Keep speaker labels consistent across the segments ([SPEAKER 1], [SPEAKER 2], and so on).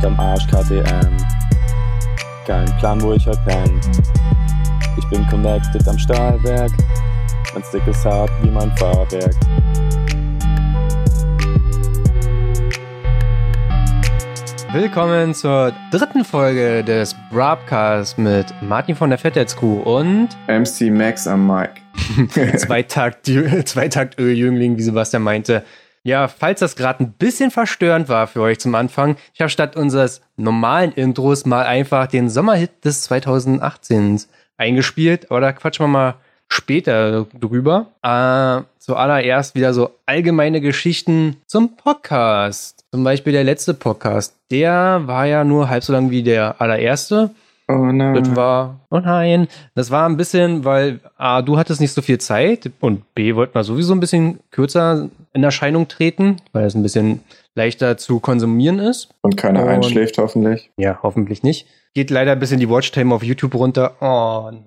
[SPEAKER 1] hinterm Arsch KTM. Kein Plan, wo ich heute penn. Ich bin connected am Stahlwerk. Mein Stick ist hart wie mein Fahrwerk.
[SPEAKER 2] Willkommen zur dritten Folge des Brabcast mit Martin von der Fettheads-Crew und
[SPEAKER 3] MC Max am Mic.
[SPEAKER 2] Zweitakt, Zweitaktöl-Jüngling, wie Sebastian meinte. Ja, falls das gerade ein bisschen verstörend war für euch zum Anfang, ich habe statt unseres normalen Intros mal einfach den Sommerhit des 2018 eingespielt, aber da quatschen wir mal später drüber. Äh, zuallererst wieder so allgemeine Geschichten zum Podcast. Zum Beispiel der letzte Podcast. Der war ja nur halb so lang wie der allererste.
[SPEAKER 3] Oh nein.
[SPEAKER 2] Das war, oh nein, das war ein bisschen, weil A, du hattest nicht so viel Zeit und B, wollten wir sowieso ein bisschen kürzer in Erscheinung treten, weil es ein bisschen leichter zu konsumieren ist.
[SPEAKER 3] Und keiner
[SPEAKER 2] Und-
[SPEAKER 3] einschläft hoffentlich.
[SPEAKER 2] Ja, hoffentlich nicht. Geht leider ein bisschen die Watchtime auf YouTube runter. Oh nein.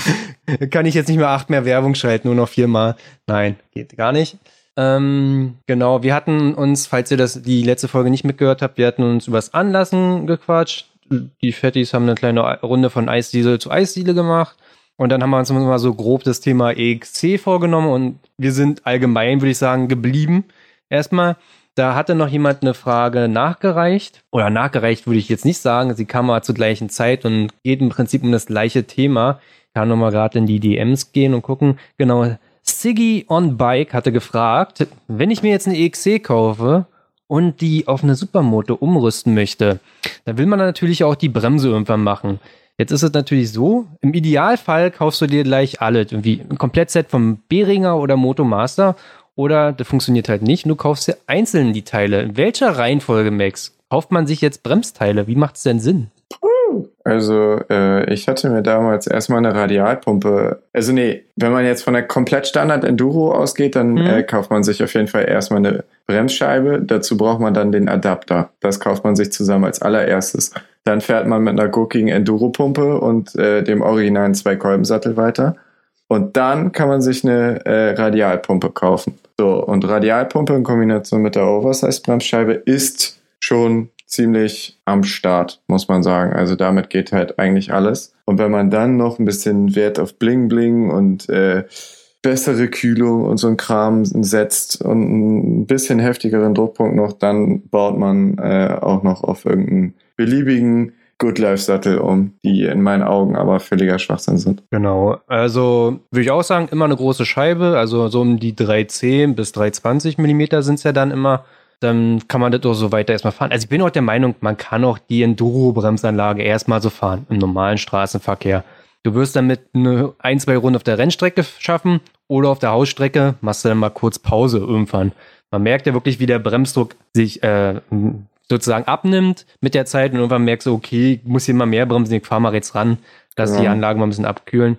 [SPEAKER 2] Kann ich jetzt nicht mehr acht mehr Werbung schalten, nur noch viermal. Nein, geht gar nicht. Ähm, genau, wir hatten uns, falls ihr das die letzte Folge nicht mitgehört habt, wir hatten uns übers Anlassen gequatscht. Die Fettis haben eine kleine Runde von Eisdiele zu Eisdiele gemacht. Und dann haben wir uns mal so grob das Thema EXC vorgenommen und wir sind allgemein, würde ich sagen, geblieben. Erstmal, da hatte noch jemand eine Frage nachgereicht. Oder nachgereicht würde ich jetzt nicht sagen. Sie kam mal zur gleichen Zeit und geht im Prinzip um das gleiche Thema. Ich kann nochmal gerade in die DMs gehen und gucken. Genau, Siggy on Bike hatte gefragt, wenn ich mir jetzt eine EXC kaufe und die auf eine Supermoto umrüsten möchte, dann will man natürlich auch die Bremse irgendwann machen. Jetzt ist es natürlich so, im Idealfall kaufst du dir gleich alle, irgendwie ein Komplettset vom Behringer oder Motomaster oder das funktioniert halt nicht, du kaufst dir einzeln die Teile. In welcher Reihenfolge, Max? Kauft man sich jetzt Bremsteile? Wie macht es denn Sinn?
[SPEAKER 3] Also, äh, ich hatte mir damals erstmal eine Radialpumpe. Also, nee, wenn man jetzt von der komplett Standard Enduro ausgeht, dann
[SPEAKER 2] Mhm.
[SPEAKER 3] äh, kauft man sich auf jeden Fall erstmal eine Bremsscheibe. Dazu braucht man dann den Adapter. Das kauft man sich zusammen als allererstes. Dann fährt man mit einer gurkigen Enduro-Pumpe und äh, dem originalen Zwei-Kolben-Sattel weiter. Und dann kann man sich eine äh, Radialpumpe kaufen. So, und Radialpumpe in Kombination mit der Oversize-Bremsscheibe ist schon ziemlich am Start, muss man sagen. Also damit geht halt eigentlich alles. Und wenn man dann noch ein bisschen Wert auf Bling Bling und äh, bessere Kühlung und so ein Kram setzt und ein bisschen heftigeren Druckpunkt noch, dann baut man äh, auch noch auf irgendeinen beliebigen Good Life Sattel um, die in meinen Augen aber völliger Schwachsinn sind.
[SPEAKER 2] Genau, also würde ich auch sagen, immer eine große Scheibe, also so um die 310 bis 320 Millimeter sind es ja dann immer. Dann kann man das auch so weiter erstmal fahren. Also ich bin auch der Meinung, man kann auch die Enduro-Bremsanlage erstmal so fahren im normalen Straßenverkehr. Du wirst damit eine ein, zwei Runden auf der Rennstrecke schaffen oder auf der Hausstrecke machst du dann mal kurz Pause irgendwann. Man merkt ja wirklich, wie der Bremsdruck sich äh, sozusagen abnimmt mit der Zeit und irgendwann merkst du, okay, ich muss hier mal mehr bremsen, ich fahr mal jetzt ran, dass die
[SPEAKER 3] Ja.
[SPEAKER 2] Anlage mal ein bisschen abkühlen.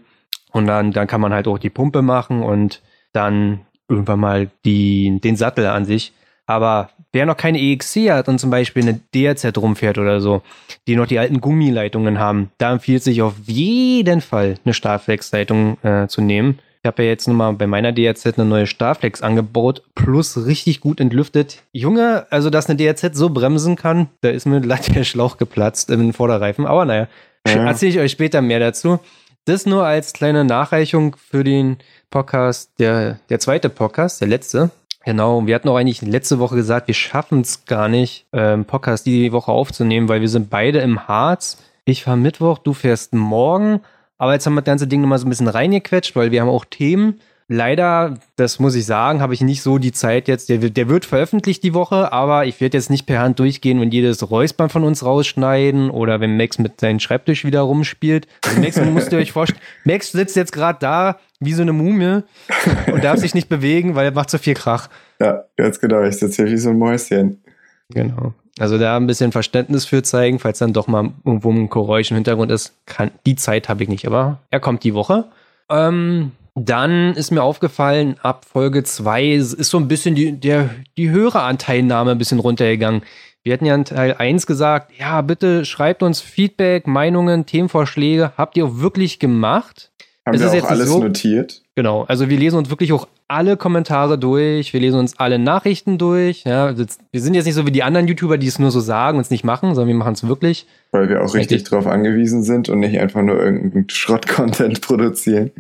[SPEAKER 2] Und dann, dann kann man halt auch die Pumpe machen und dann irgendwann mal die, den Sattel an sich. Aber wer noch keine EXC hat und zum Beispiel eine DRZ rumfährt oder so, die noch die alten Gummileitungen haben, da empfiehlt sich auf jeden Fall eine Starflex-Leitung äh, zu nehmen. Ich habe ja jetzt nochmal bei meiner DRZ eine neue Starflex angebaut, plus richtig gut entlüftet. Junge, also dass eine DRZ so bremsen kann, da ist mir glatt der Schlauch geplatzt im Vorderreifen. Aber naja,
[SPEAKER 3] Ja.
[SPEAKER 2] erzähle ich euch später mehr dazu. Das nur als kleine Nachreichung für den Podcast, der, der zweite Podcast, der letzte. Genau, wir hatten auch eigentlich letzte Woche gesagt, wir schaffen es gar nicht, ähm, Podcast die Woche aufzunehmen, weil wir sind beide im Harz. Ich fahre Mittwoch, du fährst morgen. Aber jetzt haben wir das ganze Ding nochmal so ein bisschen reingequetscht, weil wir haben auch Themen. Leider, das muss ich sagen, habe ich nicht so die Zeit jetzt. Der, wird- der wird veröffentlicht die Woche, aber ich werde jetzt nicht per Hand durchgehen und jedes Räuspern von uns rausschneiden oder wenn Max mit seinem Schreibtisch wieder rumspielt. Also Max, müsst ihr euch vorstellen, Max sitzt jetzt gerade da wie so eine Mumie und darf sich nicht bewegen, weil er macht so viel Krach.
[SPEAKER 3] Ja, ganz genau. Ich sitze hier wie so ein Mäuschen.
[SPEAKER 2] Genau. Also da ein bisschen Verständnis für zeigen, falls dann doch mal irgendwo ein Geräusch im Hintergrund ist. Kann, die Zeit habe ich nicht, aber er kommt die Woche. Ähm, dann ist mir aufgefallen, ab Folge 2 ist so ein bisschen die, der, die höhere Anteilnahme ein bisschen runtergegangen. Wir hatten ja in Teil 1 gesagt, ja, bitte schreibt uns Feedback, Meinungen, Themenvorschläge. Habt ihr auch wirklich gemacht?
[SPEAKER 3] Haben
[SPEAKER 2] Es
[SPEAKER 3] wir
[SPEAKER 2] ist
[SPEAKER 3] auch alles
[SPEAKER 2] so-
[SPEAKER 3] notiert?
[SPEAKER 2] Genau, also wir lesen uns wirklich auch alle Kommentare durch, wir lesen uns alle Nachrichten durch. Ja, das, wir sind jetzt nicht so wie die anderen YouTuber, die es nur so sagen und es nicht machen, sondern wir machen es wirklich.
[SPEAKER 3] Weil wir auch richtig
[SPEAKER 2] Richtig.
[SPEAKER 3] drauf angewiesen sind und nicht einfach nur irgendeinen Schrott-Content produzieren.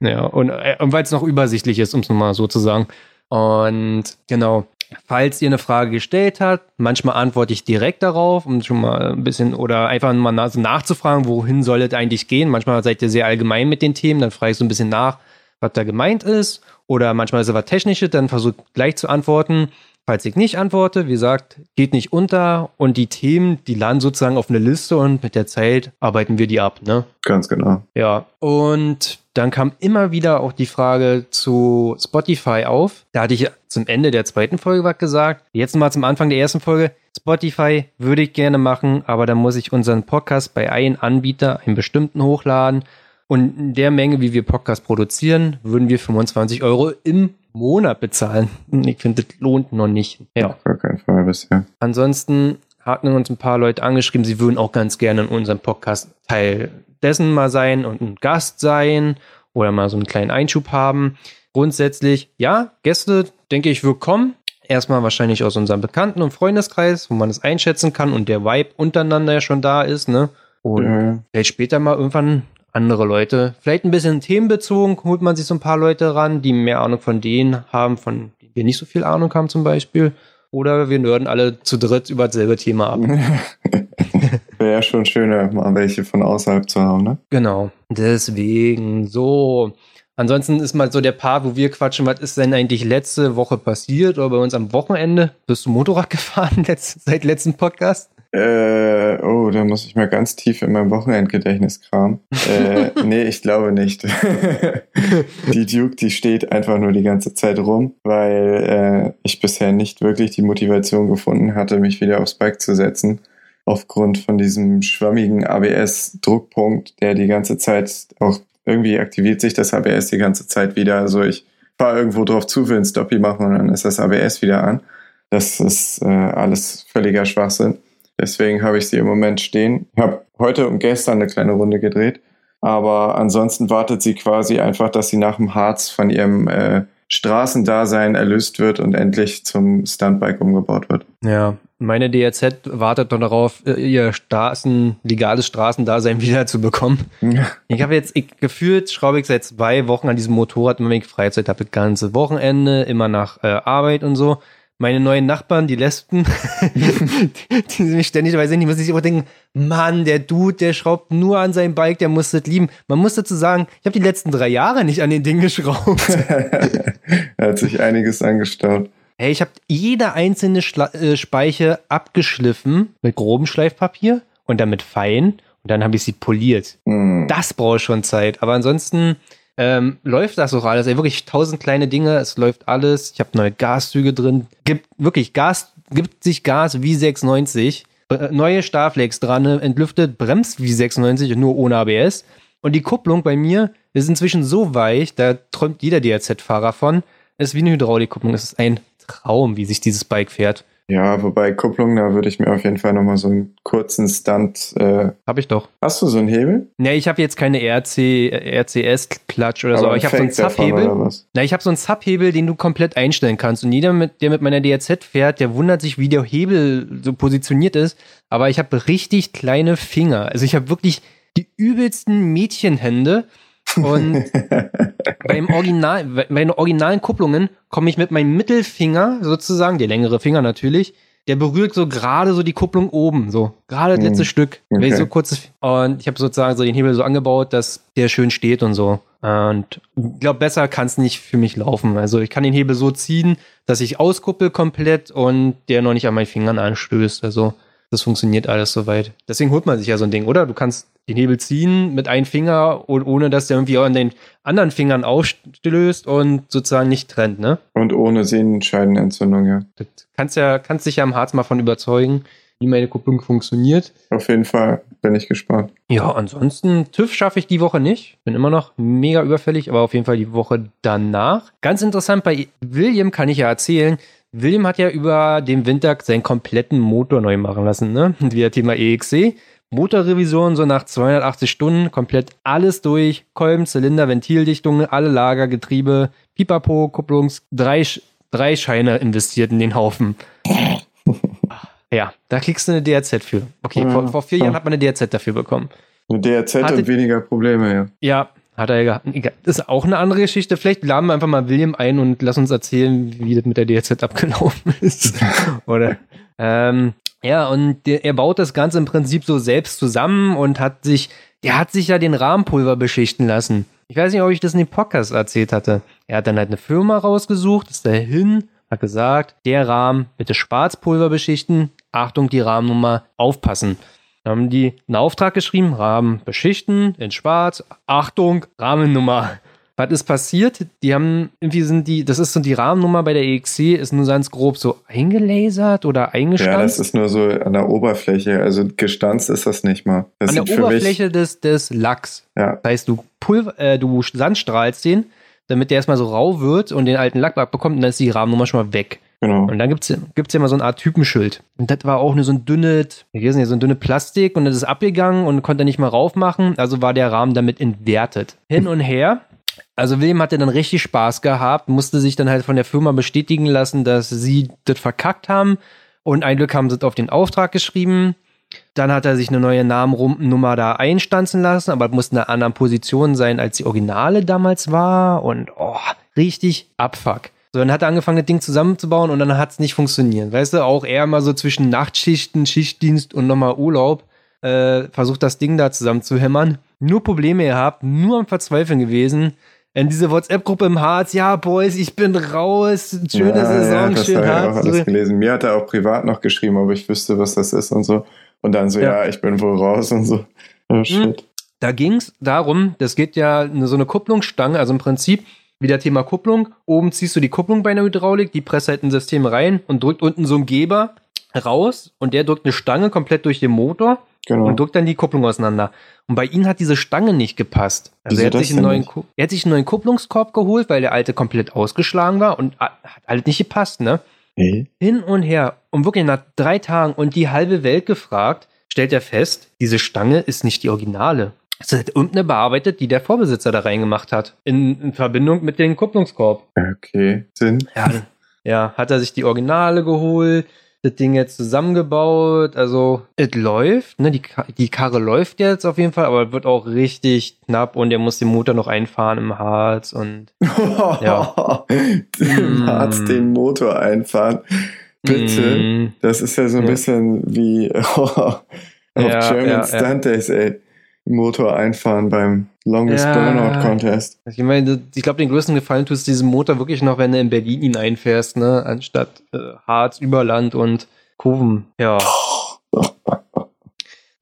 [SPEAKER 2] Ja, und, äh, und weil es noch übersichtlich ist, um es mal so zu sagen. Und genau, falls ihr eine Frage gestellt habt, manchmal antworte ich direkt darauf, um schon mal ein bisschen oder einfach mal nachzufragen, wohin soll es eigentlich gehen. Manchmal seid ihr sehr allgemein mit den Themen, dann frage ich so ein bisschen nach, was da gemeint ist. Oder manchmal ist es was Technisches, dann versucht gleich zu antworten. Falls ich nicht antworte, wie gesagt, geht nicht unter und die Themen, die landen sozusagen auf eine Liste und mit der Zeit arbeiten wir die ab, ne?
[SPEAKER 3] Ganz genau.
[SPEAKER 2] Ja, und dann kam immer wieder auch die Frage zu Spotify auf. Da hatte ich zum Ende der zweiten Folge was gesagt. Jetzt mal zum Anfang der ersten Folge. Spotify würde ich gerne machen, aber dann muss ich unseren Podcast bei einem Anbieter, einem bestimmten, hochladen. Und in der Menge, wie wir Podcast produzieren, würden wir 25 Euro im Monat bezahlen. Ich finde, das lohnt noch nicht. Ja.
[SPEAKER 3] Auf gar keinen Fall bisher.
[SPEAKER 2] Ansonsten hatten uns ein paar Leute angeschrieben, sie würden auch ganz gerne in unserem Podcast Teil dessen mal sein und ein Gast sein oder mal so einen kleinen Einschub haben. Grundsätzlich, ja, Gäste, denke ich, willkommen. Erstmal wahrscheinlich aus unserem Bekannten- und Freundeskreis, wo man es einschätzen kann und der Vibe untereinander ja schon da ist, ne? Und
[SPEAKER 3] Ja,
[SPEAKER 2] vielleicht später mal irgendwann andere Leute. Vielleicht ein bisschen themenbezogen, holt man sich so ein paar Leute ran, die mehr Ahnung von denen haben, von denen wir nicht so viel Ahnung haben zum Beispiel. Oder wir nörden alle zu dritt über dasselbe Thema ab.
[SPEAKER 3] Wäre ja schon schöner, mal welche von außerhalb zu haben, ne?
[SPEAKER 2] Genau. Deswegen so. Ansonsten ist mal so der Part, wo wir quatschen, was ist denn eigentlich letzte Woche passiert oder bei uns am Wochenende? Bist du Motorrad gefahren letzt, seit letzten Podcast?
[SPEAKER 3] Äh, oh, da muss ich mal ganz tief in meinem Wochenendgedächtnis kramen. Äh, nee, ich glaube nicht. die Duke, die steht einfach nur die ganze Zeit rum, weil äh, ich bisher nicht wirklich die Motivation gefunden hatte, mich wieder aufs Bike zu setzen. Aufgrund von diesem schwammigen ABS-Druckpunkt, der die ganze Zeit auch irgendwie aktiviert sich das ABS die ganze Zeit wieder. Also ich fahre irgendwo drauf zu, will ein Stoppie machen und dann ist das ABS wieder an. Das ist äh, alles völliger Schwachsinn. Deswegen habe ich sie im Moment stehen. Ich habe heute und gestern eine kleine Runde gedreht. Aber ansonsten wartet sie quasi einfach, dass sie nach dem Harz von ihrem äh, Straßendasein erlöst wird und endlich zum Stuntbike umgebaut wird.
[SPEAKER 2] Ja. Meine DRZ wartet doch darauf, äh, ihr Straßen, legales Straßendasein wieder zu bekommen. Ich habe jetzt ich, gefühlt, schraube ich seit zwei Wochen an diesem Motorrad, immer wenn ich Freizeit habe, ganze Wochenende, immer nach äh, Arbeit und so. Meine neuen Nachbarn, die Lesben, die, die mich ständig dabei sehen, die müssen sich immer denken, Mann, der Dude, der schraubt nur an seinem Bike, der muss das lieben. Man muss dazu sagen, ich habe die letzten drei Jahre nicht an den Ding geschraubt.
[SPEAKER 3] da hat sich einiges angestaut.
[SPEAKER 2] Hey, ich habe jede einzelne Schla äh, Speiche abgeschliffen mit grobem Schleifpapier und dann mit fein und dann habe ich sie poliert.
[SPEAKER 3] Hm.
[SPEAKER 2] Das braucht schon Zeit. Aber ansonsten ähm, läuft das auch alles. Ey, wirklich tausend kleine Dinge. Es läuft alles. Ich habe neue Gaszüge drin. Gibt wirklich Gas, gibt sich Gas wie 690. Äh, neue Starflex dran, entlüftet, bremst wie 690 und nur ohne ABS. Und die Kupplung bei mir ist inzwischen so weich, da träumt jeder DRZ-Fahrer von. Es ist wie eine Hydraulikkupplung. Es ist ein Traum, wie sich dieses Bike fährt.
[SPEAKER 3] Ja, wobei Kupplung, da würde ich mir auf jeden Fall nochmal so einen kurzen Stunt. Äh,
[SPEAKER 2] Hab ich doch.
[SPEAKER 3] hast du so einen Hebel?
[SPEAKER 2] Ne, ich habe jetzt keine RC, RCS-Klatsch oder so, aber ich habe so einen
[SPEAKER 3] was?
[SPEAKER 2] Na, ich habe so einen Zapphebel, den du komplett einstellen kannst. Und jeder, mit, der mit meiner DRZ fährt, der wundert sich, wie der Hebel so positioniert ist. Aber ich habe richtig kleine Finger. Also ich habe wirklich die übelsten Mädchenhände. Und beim Original, bei den originalen Kupplungen komme ich mit meinem Mittelfinger sozusagen, der längere Finger natürlich, der berührt so gerade so die Kupplung oben, so gerade das
[SPEAKER 3] Hm,
[SPEAKER 2] letzte Stück. Wenn ich
[SPEAKER 3] okay.
[SPEAKER 2] so kurzes und ich habe sozusagen so den Hebel so angebaut, dass der schön steht und so. Und ich glaube, besser kann es nicht für mich laufen. Also ich kann den Hebel so ziehen, dass ich auskuppel komplett und der noch nicht an meinen Fingern anstößt. Also das funktioniert alles soweit. Deswegen holt man sich ja so ein Ding, oder? Du kannst den Hebel ziehen mit einem Finger und ohne dass der irgendwie an den anderen Fingern aufstößt und sozusagen nicht trennt, ne?
[SPEAKER 3] Und ohne Sehnenscheidenentzündung, ja.
[SPEAKER 2] Das kannst ja, kannst dich ja am Harz mal von überzeugen, wie meine Kupplung funktioniert.
[SPEAKER 3] Auf jeden Fall bin ich gespannt.
[SPEAKER 2] Ja, ansonsten TÜV schaffe ich die Woche nicht. Bin immer noch mega überfällig, aber auf jeden Fall die Woche danach. Ganz interessant, bei William kann ich ja erzählen, William hat ja über den Winter seinen kompletten Motor neu machen lassen, ne? Wieder Thema EXC. Motorrevision so nach 280 Stunden, komplett alles durch, Kolben, Zylinder, Ventildichtungen, alle Lager, Getriebe, Pipapo, Kupplungs, drei, drei Scheine investiert in den Haufen. ja, da kriegst du eine DRZ für. Okay,
[SPEAKER 3] Ja,
[SPEAKER 2] vor, vor vier
[SPEAKER 3] ja.
[SPEAKER 2] Jahren hat man eine DRZ dafür bekommen.
[SPEAKER 3] Eine DRZ
[SPEAKER 2] Hatte-
[SPEAKER 3] und weniger Probleme, ja.
[SPEAKER 2] Ja, hat er ja gehabt. Ist auch eine andere Geschichte. Vielleicht laden wir einfach mal William ein und lass uns erzählen, wie das mit der DRZ abgelaufen ist. Oder? Ähm, ja, und der, er baut das Ganze im Prinzip so selbst zusammen und hat sich, der hat sich ja den Rahmenpulver beschichten lassen. Ich weiß nicht, ob ich das in dem Podcast erzählt hatte. Er hat dann halt eine Firma rausgesucht, ist dahin, hat gesagt, der Rahmen bitte Schwarzpulver beschichten. Achtung, die Rahmennummer aufpassen. Dann haben die einen Auftrag geschrieben, Rahmen beschichten in Schwarz. Achtung, Rahmennummer. Was ist passiert? Die haben, irgendwie sind die, das ist so die Rahmennummer bei der EXC, ist nur ganz grob so eingelasert oder
[SPEAKER 3] Ja, das
[SPEAKER 2] eingestanzt.
[SPEAKER 3] ist nur so an der Oberfläche. Also gestanzt ist das nicht mal. Das
[SPEAKER 2] an der Oberfläche des, des Lacks.
[SPEAKER 3] Mich, ja,
[SPEAKER 2] Das heißt, du, Pulver, äh, du sandstrahlst den, damit der erstmal so rau wird und den alten Lack abbekommt und dann ist die Rahmennummer schon mal weg.
[SPEAKER 3] Genau.
[SPEAKER 2] Und dann gibt's gibt's ja immer so eine Art Typenschild. Und das war auch nur so ein dünnes, wie heißt denn, so ein dünne Plastik und das ist abgegangen und konnte nicht mehr raufmachen. Also war der Rahmen damit entwertet. Hin und her. Also William hatte dann richtig Spaß gehabt, musste sich dann halt von der Firma bestätigen lassen, dass sie das verkackt haben. Und ein Glück haben sie es auf den Auftrag geschrieben. Dann hat er sich eine neue Namennummer da einstanzen lassen, aber es musste in einer anderen Position sein, als die Originale damals war. Und oh, richtig Abfuck. So, dann hat er angefangen, das Ding zusammenzubauen und dann hat es nicht funktioniert. Weißt du, auch er mal so zwischen Nachtschichten, Schichtdienst und nochmal Urlaub äh, versucht, das Ding da zusammenzuhämmern. Nur Probleme gehabt, nur am Verzweifeln gewesen. In diese WhatsApp-Gruppe im Harz, ja, Boys, ich bin raus, schöne
[SPEAKER 3] ja,
[SPEAKER 2] Saison,
[SPEAKER 3] ja, das
[SPEAKER 2] schön
[SPEAKER 3] habe ich auch
[SPEAKER 2] Harz.
[SPEAKER 3] alles gelesen. Mir hat er auch privat noch geschrieben, ob ich wüsste, was das ist und so. Und dann so,
[SPEAKER 2] Ja.
[SPEAKER 3] ja, ich bin wohl raus und so. Oh, shit.
[SPEAKER 2] Da ging es darum, das geht ja so eine Kupplungsstange, also im Prinzip wieder Thema Kupplung. Oben ziehst du die Kupplung bei einer Hydraulik, die presst halt ein System rein und drückt unten so einen Geber raus und der drückt eine Stange komplett durch den Motor
[SPEAKER 3] Genau.
[SPEAKER 2] und drückt dann die Kupplung auseinander. Und bei ihm hat diese Stange nicht gepasst. Also
[SPEAKER 3] Wieso
[SPEAKER 2] er hat, sich einen neuen, er hat sich einen neuen Kupplungskorb geholt, weil der alte komplett ausgeschlagen war und hat halt nicht gepasst, ne?
[SPEAKER 3] Hey.
[SPEAKER 2] Hin und her. Und wirklich nach drei Tagen und die halbe Welt gefragt, stellt er fest, diese Stange ist nicht die Originale. Es ist irgendeine bearbeitet, die der Vorbesitzer da reingemacht hat. In, in Verbindung mit dem Kupplungskorb.
[SPEAKER 3] Okay, Sinn.
[SPEAKER 2] Ja, ja, hat er sich die Originale geholt, das Ding jetzt zusammengebaut. Also, es läuft, ne? Die, die Karre läuft jetzt auf jeden Fall, aber wird auch richtig knapp und er muss den Motor noch einfahren im Harz und. Ja.
[SPEAKER 3] Dem Arzt den Motor einfahren. Bitte.
[SPEAKER 2] Mm,
[SPEAKER 3] Das ist ja so ein
[SPEAKER 2] Ja.
[SPEAKER 3] bisschen wie auf
[SPEAKER 2] Ja,
[SPEAKER 3] German
[SPEAKER 2] ja.
[SPEAKER 3] Stunt Days, ey. Motor einfahren beim Longest
[SPEAKER 2] Ja.
[SPEAKER 3] Burnout Contest.
[SPEAKER 2] Ich meine, ich glaube, den größten Gefallen tust du diesem Motor wirklich noch, wenn du in Berlin ihn einfährst, ne? Anstatt äh, Harz, Überland und Kurven. Ja.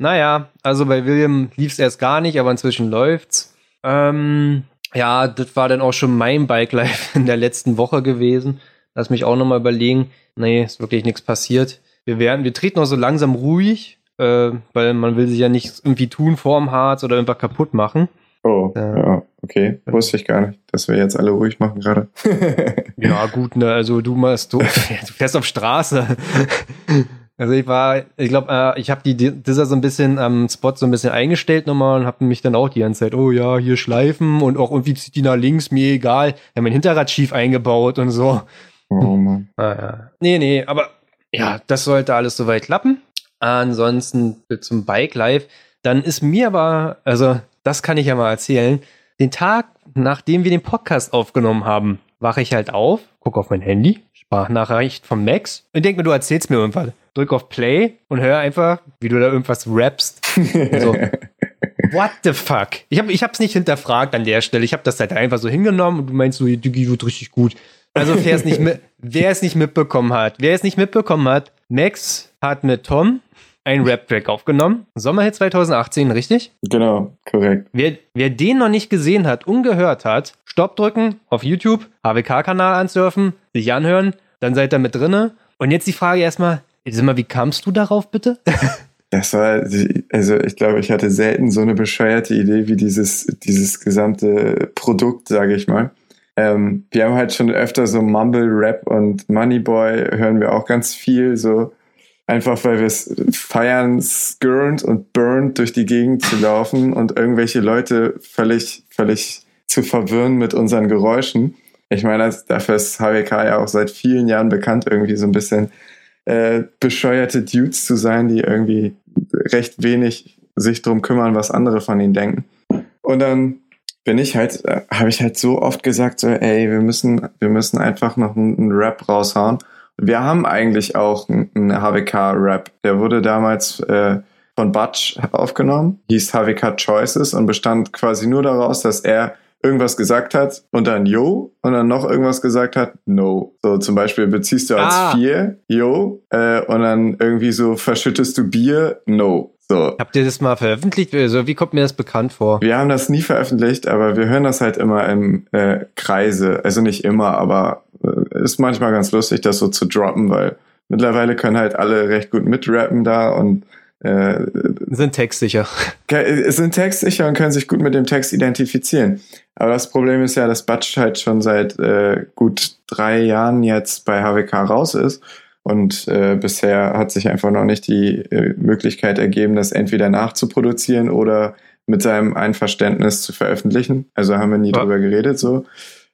[SPEAKER 2] Naja, also bei William lief es erst gar nicht, aber inzwischen läuft's. Ähm, ja, das war dann auch schon mein Bike Life in der letzten Woche gewesen. Lass mich auch nochmal überlegen. Nee, ist wirklich nichts passiert. Wir werden, wir treten auch so langsam ruhig, äh, weil man will sich ja nicht irgendwie tun vorm Harz oder einfach kaputt machen.
[SPEAKER 3] Oh,
[SPEAKER 2] Ja.
[SPEAKER 3] ja, okay. Wusste ich gar nicht, dass wir jetzt alle ruhig machen gerade.
[SPEAKER 2] Ja, gut, ne, also du machst, du, du fährst auf Straße. Also ich war, ich glaube, äh, ich habe die dieser so ein bisschen am Spot so ein bisschen eingestellt nochmal und habe mich dann auch die ganze Zeit, oh ja, hier schleifen und auch irgendwie zieht die nach links, mir egal. Wir haben mein Hinterrad schief eingebaut und so.
[SPEAKER 3] Oh Mann.
[SPEAKER 2] Ah, ja. Nee, nee, aber ja, das sollte alles soweit klappen. Ansonsten zum Bike Live. Dann ist mir aber, also das kann ich ja mal erzählen, den Tag, nachdem wir den Podcast aufgenommen haben, wache ich halt auf, gucke auf mein Handy, Sprachnachricht von Max und denke mir, du erzählst mir irgendwas. Drück auf Play und hör einfach, wie du da irgendwas rappst. So. What the fuck? Ich habe ich hab's nicht hinterfragt an der Stelle. Ich habe das halt einfach so hingenommen und du meinst so, Digi wird richtig gut. Also wer es nicht, mit, wer es nicht mitbekommen hat, wer es nicht mitbekommen hat, Max hat mit Tom einen Rap-Track aufgenommen. Sommerhit 2018, richtig?
[SPEAKER 3] genau, korrekt.
[SPEAKER 2] Wer, wer den noch nicht gesehen hat, ungehört hat, Stopp drücken, auf YouTube, HWK-Kanal ansurfen, sich anhören, dann seid ihr mit drinne. Und jetzt die Frage erstmal, sag mal, wie kamst du darauf bitte?
[SPEAKER 3] Das war, also ich glaube, ich hatte selten so eine bescheuerte Idee wie dieses, dieses gesamte Produkt, sage ich mal. Ähm, wir haben halt schon öfter so Mumble Rap und Moneyboy hören wir auch ganz viel, so Einfach weil wir es feiern, skirrend und burned durch die Gegend zu laufen und irgendwelche Leute völlig, völlig zu verwirren mit unseren Geräuschen. Ich meine, dafür ist HWK ja auch seit vielen Jahren bekannt, irgendwie so ein bisschen äh, bescheuerte Dudes zu sein, die irgendwie recht wenig sich drum kümmern, was andere von ihnen denken. Und dann bin ich halt, äh, habe ich halt so oft gesagt, so, ey, wir müssen, wir müssen einfach noch einen Rap raushauen. Wir haben eigentlich auch einen HWK-Rap. Der wurde damals äh, von Butch aufgenommen, hieß HWK Choices und bestand quasi nur daraus, dass er irgendwas gesagt hat und dann Yo und dann noch irgendwas gesagt hat, No. So zum Beispiel beziehst du als ah. vier, Yo, äh, und dann irgendwie so verschüttest du Bier, No. So.
[SPEAKER 2] Habt ihr das mal veröffentlicht? Also, wie kommt mir das bekannt vor?
[SPEAKER 3] Wir haben das nie veröffentlicht, aber wir hören das halt immer im äh, Kreise. Also nicht immer, aber ist manchmal ganz lustig, das so zu droppen, weil mittlerweile können halt alle recht gut mitrappen da und äh,
[SPEAKER 2] sind textsicher.
[SPEAKER 3] Sind textsicher und können sich gut mit dem Text identifizieren. Aber das Problem ist ja, dass Batsch halt schon seit äh, gut drei Jahren jetzt bei HWK raus ist. Und äh, bisher hat sich einfach noch nicht die äh, Möglichkeit ergeben, das entweder nachzuproduzieren oder mit seinem Einverständnis zu veröffentlichen. Also haben wir nie ja. drüber geredet so.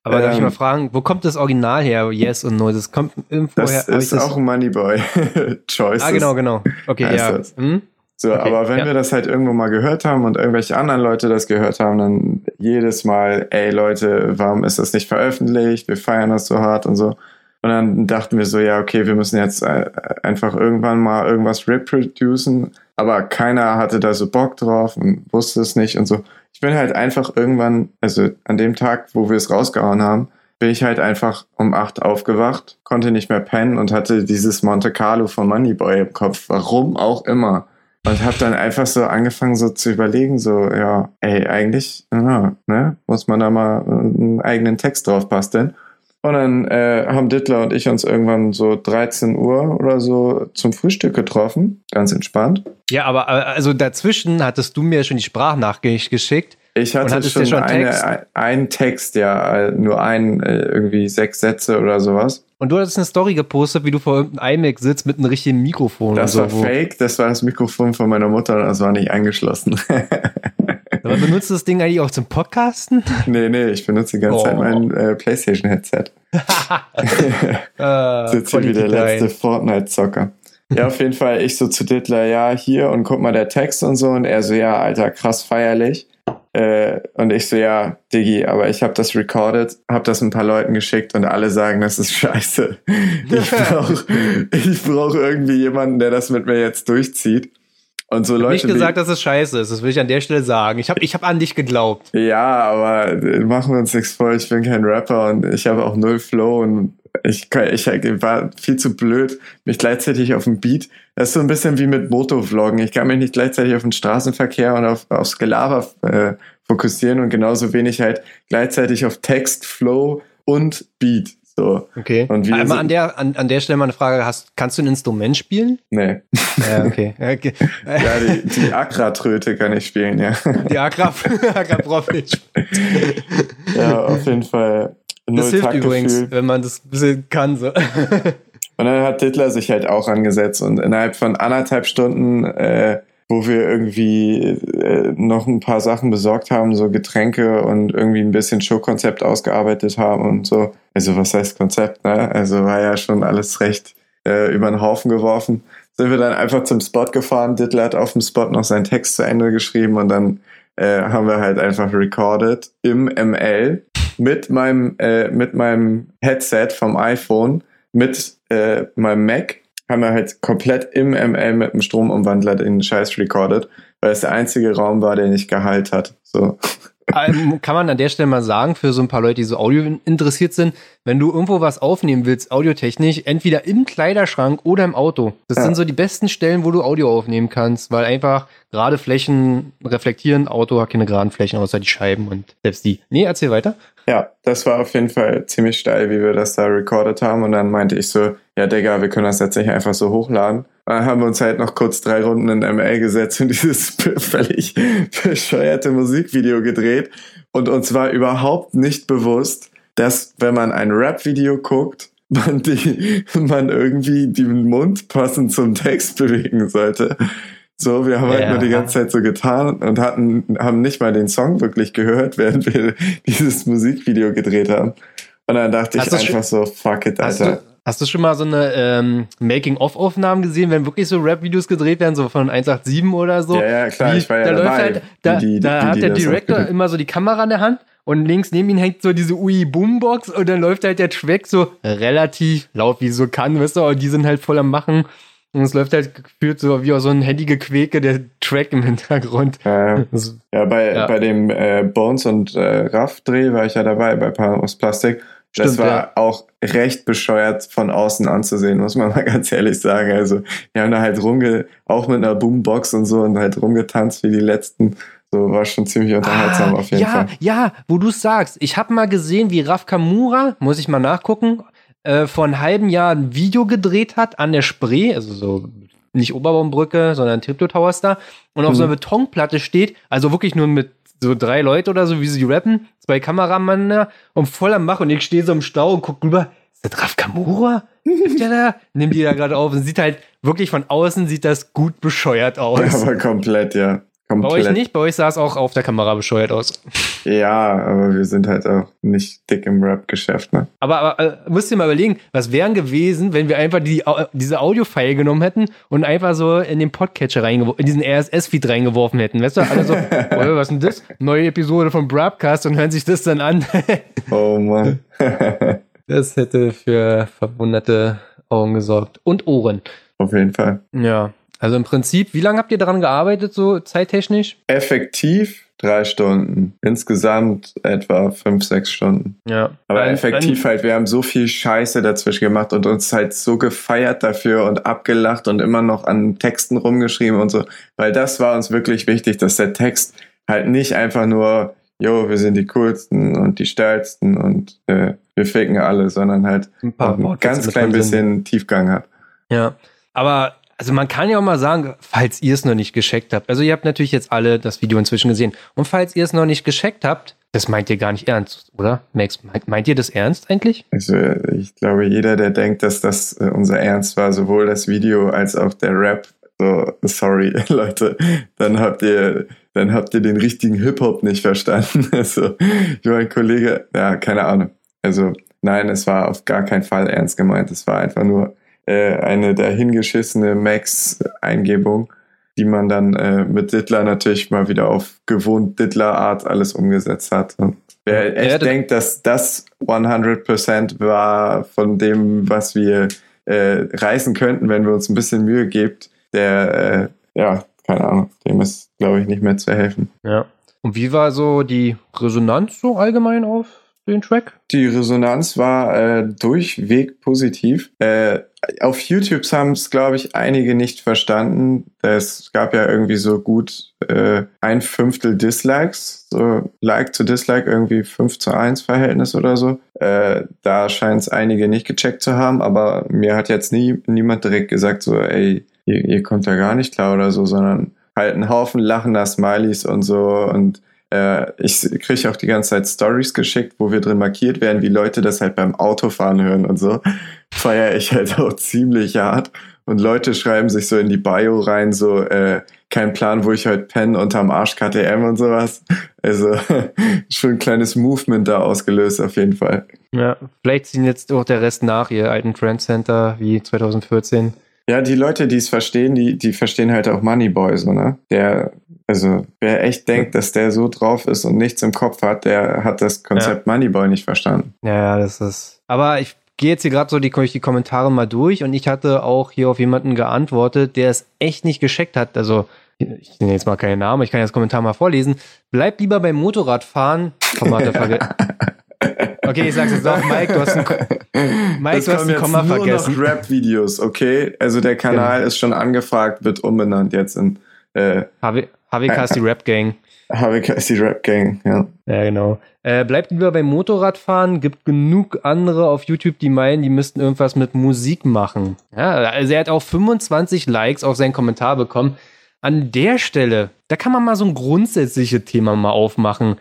[SPEAKER 2] Aber ähm, darf ich mal ähm, fragen, wo kommt das Original her? Yes und No. Das kommt irgendwo
[SPEAKER 3] das her. Ist das ist auch ein Moneyboy. Choices.
[SPEAKER 2] Ah, genau, genau. Okay, ja. Hm?
[SPEAKER 3] So, okay, aber wenn ja. wir das halt irgendwo mal gehört haben und irgendwelche anderen Leute das gehört haben, dann jedes Mal, ey Leute, warum ist das nicht veröffentlicht? Wir feiern das so hart und so. Und dann dachten wir so, ja, okay, wir müssen jetzt äh, einfach irgendwann mal irgendwas reproducen. Aber keiner hatte da so Bock drauf und wusste es nicht und so ich bin halt einfach irgendwann, also an dem Tag, wo wir es rausgehauen haben, bin ich halt einfach um acht aufgewacht, konnte nicht mehr pennen und hatte dieses Monte Carlo von Moneyboy im Kopf. Warum auch immer. Und habe dann einfach so angefangen, so zu überlegen, so, ja, ey, eigentlich, ja, ne, muss man da mal einen eigenen Text drauf basteln. Und dann äh, haben Dittler und ich uns irgendwann so 13 Uhr oder so zum Frühstück getroffen. Ganz entspannt.
[SPEAKER 2] Ja, aber also dazwischen hattest du mir schon die Sprachnachricht geschickt.
[SPEAKER 3] Ich hatte schon, schon eine, Text? einen Text, ja, nur einen, äh, irgendwie sechs Sätze oder sowas.
[SPEAKER 2] Und du hattest eine Story gepostet, wie du vor irgendeinem iMac sitzt mit einem richtigen Mikrofon.
[SPEAKER 3] Das war so, fake, das war das Mikrofon von meiner Mutter und das war nicht eingeschlossen.
[SPEAKER 2] Aber benutzt du das Ding eigentlich auch zum Podcasten?
[SPEAKER 3] Nee, nee, ich benutze die ganze oh. Zeit mein äh, PlayStation-Headset. uh, Sitze wie der letzte Fortnite-Zocker. Ja, auf jeden Fall, ich so zu Dittler, ja, hier und guck mal der Text und so. Und er so, ja, Alter, krass feierlich. Äh, und ich so, ja, Diggi, aber ich habe das recorded, habe das ein paar Leuten geschickt und alle sagen, das ist scheiße. Ich brauche ich brauch irgendwie jemanden, der das mit mir jetzt durchzieht. Und so
[SPEAKER 2] ich
[SPEAKER 3] Leute.
[SPEAKER 2] nicht gesagt, dass es scheiße ist. Das will ich an der Stelle sagen. Ich habe ich hab an dich geglaubt.
[SPEAKER 3] Ja, aber machen wir uns nichts vor. Ich bin kein Rapper und ich habe auch null Flow und ich, ich war viel zu blöd, mich gleichzeitig auf den Beat. Das ist so ein bisschen wie mit Motovloggen. Ich kann mich nicht gleichzeitig auf den Straßenverkehr und auf, aufs Gelaber äh, fokussieren und genauso wenig halt gleichzeitig auf Text, Flow und Beat. So.
[SPEAKER 2] Okay. Und Einmal so an der, an, an der Stelle mal eine Frage, hast, kannst du ein Instrument spielen?
[SPEAKER 3] Nee.
[SPEAKER 2] Ja, okay. okay.
[SPEAKER 3] ja, die, die Akra-Tröte kann ich spielen, ja.
[SPEAKER 2] Die Akra, Akra Profit.
[SPEAKER 3] ja, auf jeden Fall.
[SPEAKER 2] Das hilft übrigens, wenn man das ein bisschen kann, so.
[SPEAKER 3] Und dann hat Dittler sich halt auch angesetzt und innerhalb von anderthalb Stunden äh, wo wir irgendwie äh, noch ein paar Sachen besorgt haben, so Getränke und irgendwie ein bisschen Showkonzept ausgearbeitet haben und so. Also was heißt Konzept, ne? Also war ja schon alles recht äh, über den Haufen geworfen. Sind wir dann einfach zum Spot gefahren. Dittler hat auf dem Spot noch seinen Text zu Ende geschrieben und dann äh, haben wir halt einfach recorded im ML mit meinem, äh, mit meinem Headset vom iPhone, mit äh, meinem Mac haben wir halt komplett im ML mit dem Stromumwandler den Scheiß recorded, weil es der einzige Raum war, der nicht geheilt hat. So.
[SPEAKER 2] Ähm, kann man an der Stelle mal sagen, für so ein paar Leute, die so Audio interessiert sind, wenn du irgendwo was aufnehmen willst, audiotechnisch, entweder im Kleiderschrank oder im Auto. Das ja. sind so die besten Stellen, wo du Audio aufnehmen kannst, weil einfach gerade Flächen reflektieren, Auto hat keine geraden Flächen, außer die Scheiben und selbst die. Nee, erzähl weiter.
[SPEAKER 3] Ja, das war auf jeden Fall ziemlich steil, wie wir das da recorded haben. Und dann meinte ich so, ja, Digga, wir können das jetzt nicht einfach so hochladen. Dann haben wir uns halt noch kurz drei Runden in ML gesetzt und dieses völlig bescheuerte Musikvideo gedreht. Und uns war überhaupt nicht bewusst, dass wenn man ein Rap-Video guckt man, die, man irgendwie den Mund passend zum Text bewegen sollte. So, wir haben halt nur die ganze Zeit so getan und hatten, haben nicht mal den Song wirklich gehört, während wir dieses Musikvideo gedreht haben. Und dann dachte
[SPEAKER 2] Hast
[SPEAKER 3] ich einfach so, fuck it,
[SPEAKER 2] Hast
[SPEAKER 3] Alter.
[SPEAKER 2] du, hast du schon mal so eine ähm, Making-of-Aufnahmen gesehen, wenn wirklich so Rap-Videos gedreht werden, so von 187 oder so?
[SPEAKER 3] Ja, ja, klar,
[SPEAKER 2] Wie-
[SPEAKER 3] ich war ja
[SPEAKER 2] da läuft
[SPEAKER 3] dabei,
[SPEAKER 2] halt, da,
[SPEAKER 3] wie die-
[SPEAKER 2] da hat
[SPEAKER 3] die
[SPEAKER 2] der Director immer so die Kamera in der Hand und links neben ihm hängt so diese Ui Boombox und dann läuft halt der Track so relativ laut, wie es so kann, weißt du, und die sind halt voll am Machen. Und es läuft halt gefühlt so wie aus so ein Handygequäke der Track im Hintergrund.
[SPEAKER 3] Ja,
[SPEAKER 2] Das,
[SPEAKER 3] ja, bei,
[SPEAKER 2] Ja.
[SPEAKER 3] bei dem äh, Bones und äh, Raff-Dreh war ich ja dabei, bei Pan aus Plastik. Das
[SPEAKER 2] Stimmt,
[SPEAKER 3] war
[SPEAKER 2] ja.
[SPEAKER 3] auch recht bescheuert von außen anzusehen, muss man mal ganz ehrlich sagen. Also, wir haben da halt rumge, auch mit einer Boombox und so und halt rumgetanzt wie die letzten. So war schon ziemlich unterhaltsam auf jeden
[SPEAKER 2] Ah, ja,
[SPEAKER 3] Fall.
[SPEAKER 2] Ja, wo du sagst, ich habe mal gesehen, wie Raf Kamura, muss ich mal nachgucken, äh, vor einem halben Jahr ein Video gedreht hat an der Spree, also so nicht Oberbaumbrücke, sondern Tripto Towers da, und auf
[SPEAKER 3] Mhm.
[SPEAKER 2] so einer Betonplatte steht, also wirklich nur mit so drei Leute oder so, wie sie rappen, zwei Kameramänner da und voll am Mach und ich stehe so im Stau und guck rüber, ist das Raf Kamura? Ist der da? Nimm die da gerade auf und sieht halt wirklich von außen sieht das gut bescheuert aus.
[SPEAKER 3] Aber komplett, ja.
[SPEAKER 2] Bei
[SPEAKER 3] Komplett.
[SPEAKER 2] euch nicht? Bei euch sah es auch auf der Kamera bescheuert aus.
[SPEAKER 3] Ja, aber wir sind halt auch nicht dick im Rap-Geschäft, ne?
[SPEAKER 2] Aber, aber äh, musst dir mal überlegen, was wären gewesen, wenn wir einfach die, Au- diese Audio-File genommen hätten und einfach so in den Podcatcher reingeworfen, in diesen RSS-Feed reingeworfen hätten. Weißt du, alle so, oh, was ist denn das? Neue Episode von Broadcast und hören sich das dann an.
[SPEAKER 3] Oh Mann.
[SPEAKER 2] das hätte für verwunderte Augen gesorgt. Und Ohren.
[SPEAKER 3] auf jeden Fall.
[SPEAKER 2] Ja. Also im Prinzip, wie lange habt ihr daran gearbeitet, so zeittechnisch?
[SPEAKER 3] Effektiv drei Stunden. Insgesamt etwa fünf, sechs Stunden.
[SPEAKER 2] Ja.
[SPEAKER 3] Aber
[SPEAKER 2] Ein-
[SPEAKER 3] effektiv halt, wir haben so viel Scheiße dazwischen gemacht und uns halt so gefeiert dafür und abgelacht und immer noch an Texten rumgeschrieben und so. Weil das war uns wirklich wichtig, dass der Text halt nicht einfach nur, jo, wir sind die coolsten und die stärksten und äh, wir ficken alle, sondern halt
[SPEAKER 2] ein paar
[SPEAKER 3] ein ganz klein bisschen Tiefgang hat.
[SPEAKER 2] Ja, aber also man kann ja auch mal sagen, falls ihr es noch nicht gescheckt habt. Also ihr habt natürlich jetzt alle das Video inzwischen gesehen. Und falls ihr es noch nicht gescheckt habt, das meint ihr gar nicht ernst, oder? Max, meint, ihr das ernst eigentlich?
[SPEAKER 3] Also ich glaube, jeder, der denkt, dass das äh, unser Ernst war, sowohl das Video als auch der Rap, so sorry Leute, dann habt ihr, dann habt ihr den richtigen Hip Hop nicht verstanden. Also ich mein Kollege, ja keine Ahnung. Also nein, es war auf gar keinen Fall ernst gemeint. Es war einfach nur äh, eine dahingeschissene Max-Eingebung, die man dann äh, mit Dittler natürlich mal wieder auf gewohnt Dittler-Art alles umgesetzt hat. Und wer echt
[SPEAKER 2] Ja, das-
[SPEAKER 3] denkt, dass das 100% war von dem, was wir äh, reißen könnten, wenn wir uns ein bisschen Mühe gibt, der, äh, ja, keine Ahnung, dem ist, glaube ich, nicht mehr zu helfen.
[SPEAKER 2] Ja. Und wie war so die Resonanz so allgemein auf den Track?
[SPEAKER 3] Die Resonanz war äh, durchweg positiv. Äh, auf YouTube haben es, glaube ich, einige nicht verstanden. Es gab ja irgendwie so gut äh, ein Fünftel Dislikes, so Like zu Dislike, irgendwie 5 zu 1 Verhältnis oder so. Äh, da scheint es einige nicht gecheckt zu haben, aber mir hat jetzt nie niemand direkt gesagt, so, ey, ihr, ihr kommt da gar nicht klar oder so, sondern halt einen Haufen lachender Smileys und so und äh, ich kriege auch die ganze Zeit Stories geschickt, wo wir drin markiert werden, wie Leute das halt beim Autofahren hören und so. Feiere ich halt auch ziemlich hart. Und Leute schreiben sich so in die Bio rein, so, äh, kein Plan, wo ich heute penne, unterm Arsch KTM und sowas. Also schon ein kleines Movement da ausgelöst, auf jeden Fall.
[SPEAKER 2] Ja, vielleicht ziehen jetzt auch der Rest nach, ihr alten Trendcenter wie 2014.
[SPEAKER 3] Ja, die Leute, die es verstehen, die, die verstehen halt auch Moneyboy, so, ne? Der, also, wer echt denkt, dass der so drauf ist und nichts im Kopf hat, der hat das Konzept Moneyboy nicht verstanden.
[SPEAKER 2] Ja, ja, das ist. Aber ich gehe jetzt hier gerade so die, die Kommentare mal durch und ich hatte auch hier auf jemanden geantwortet, der es echt nicht gescheckt hat. Also, ich nenne jetzt mal keinen Namen, ich kann jetzt Kommentar mal vorlesen. Bleibt lieber beim Motorradfahren. Komma hat er Okay, ich sag's jetzt doch, Mike, du hast ein, Mike,
[SPEAKER 3] Es
[SPEAKER 2] du hast ein Komma
[SPEAKER 3] nur
[SPEAKER 2] vergessen.
[SPEAKER 3] noch Rap-Videos, okay? Also der Kanal ist schon angefragt, wird umbenannt jetzt in äh,
[SPEAKER 2] HWK ist die Rap Gang.
[SPEAKER 3] HWK ist die Rap-Gang, ja.
[SPEAKER 2] Ja, genau. Äh, bleibt lieber beim Motorradfahren. Gibt genug andere auf YouTube, die meinen, die müssten irgendwas mit Musik machen. Ja, also er hat auch 25 Likes auf seinen Kommentar bekommen. An der Stelle, da kann man mal so ein grundsätzliches Thema mal aufmachen.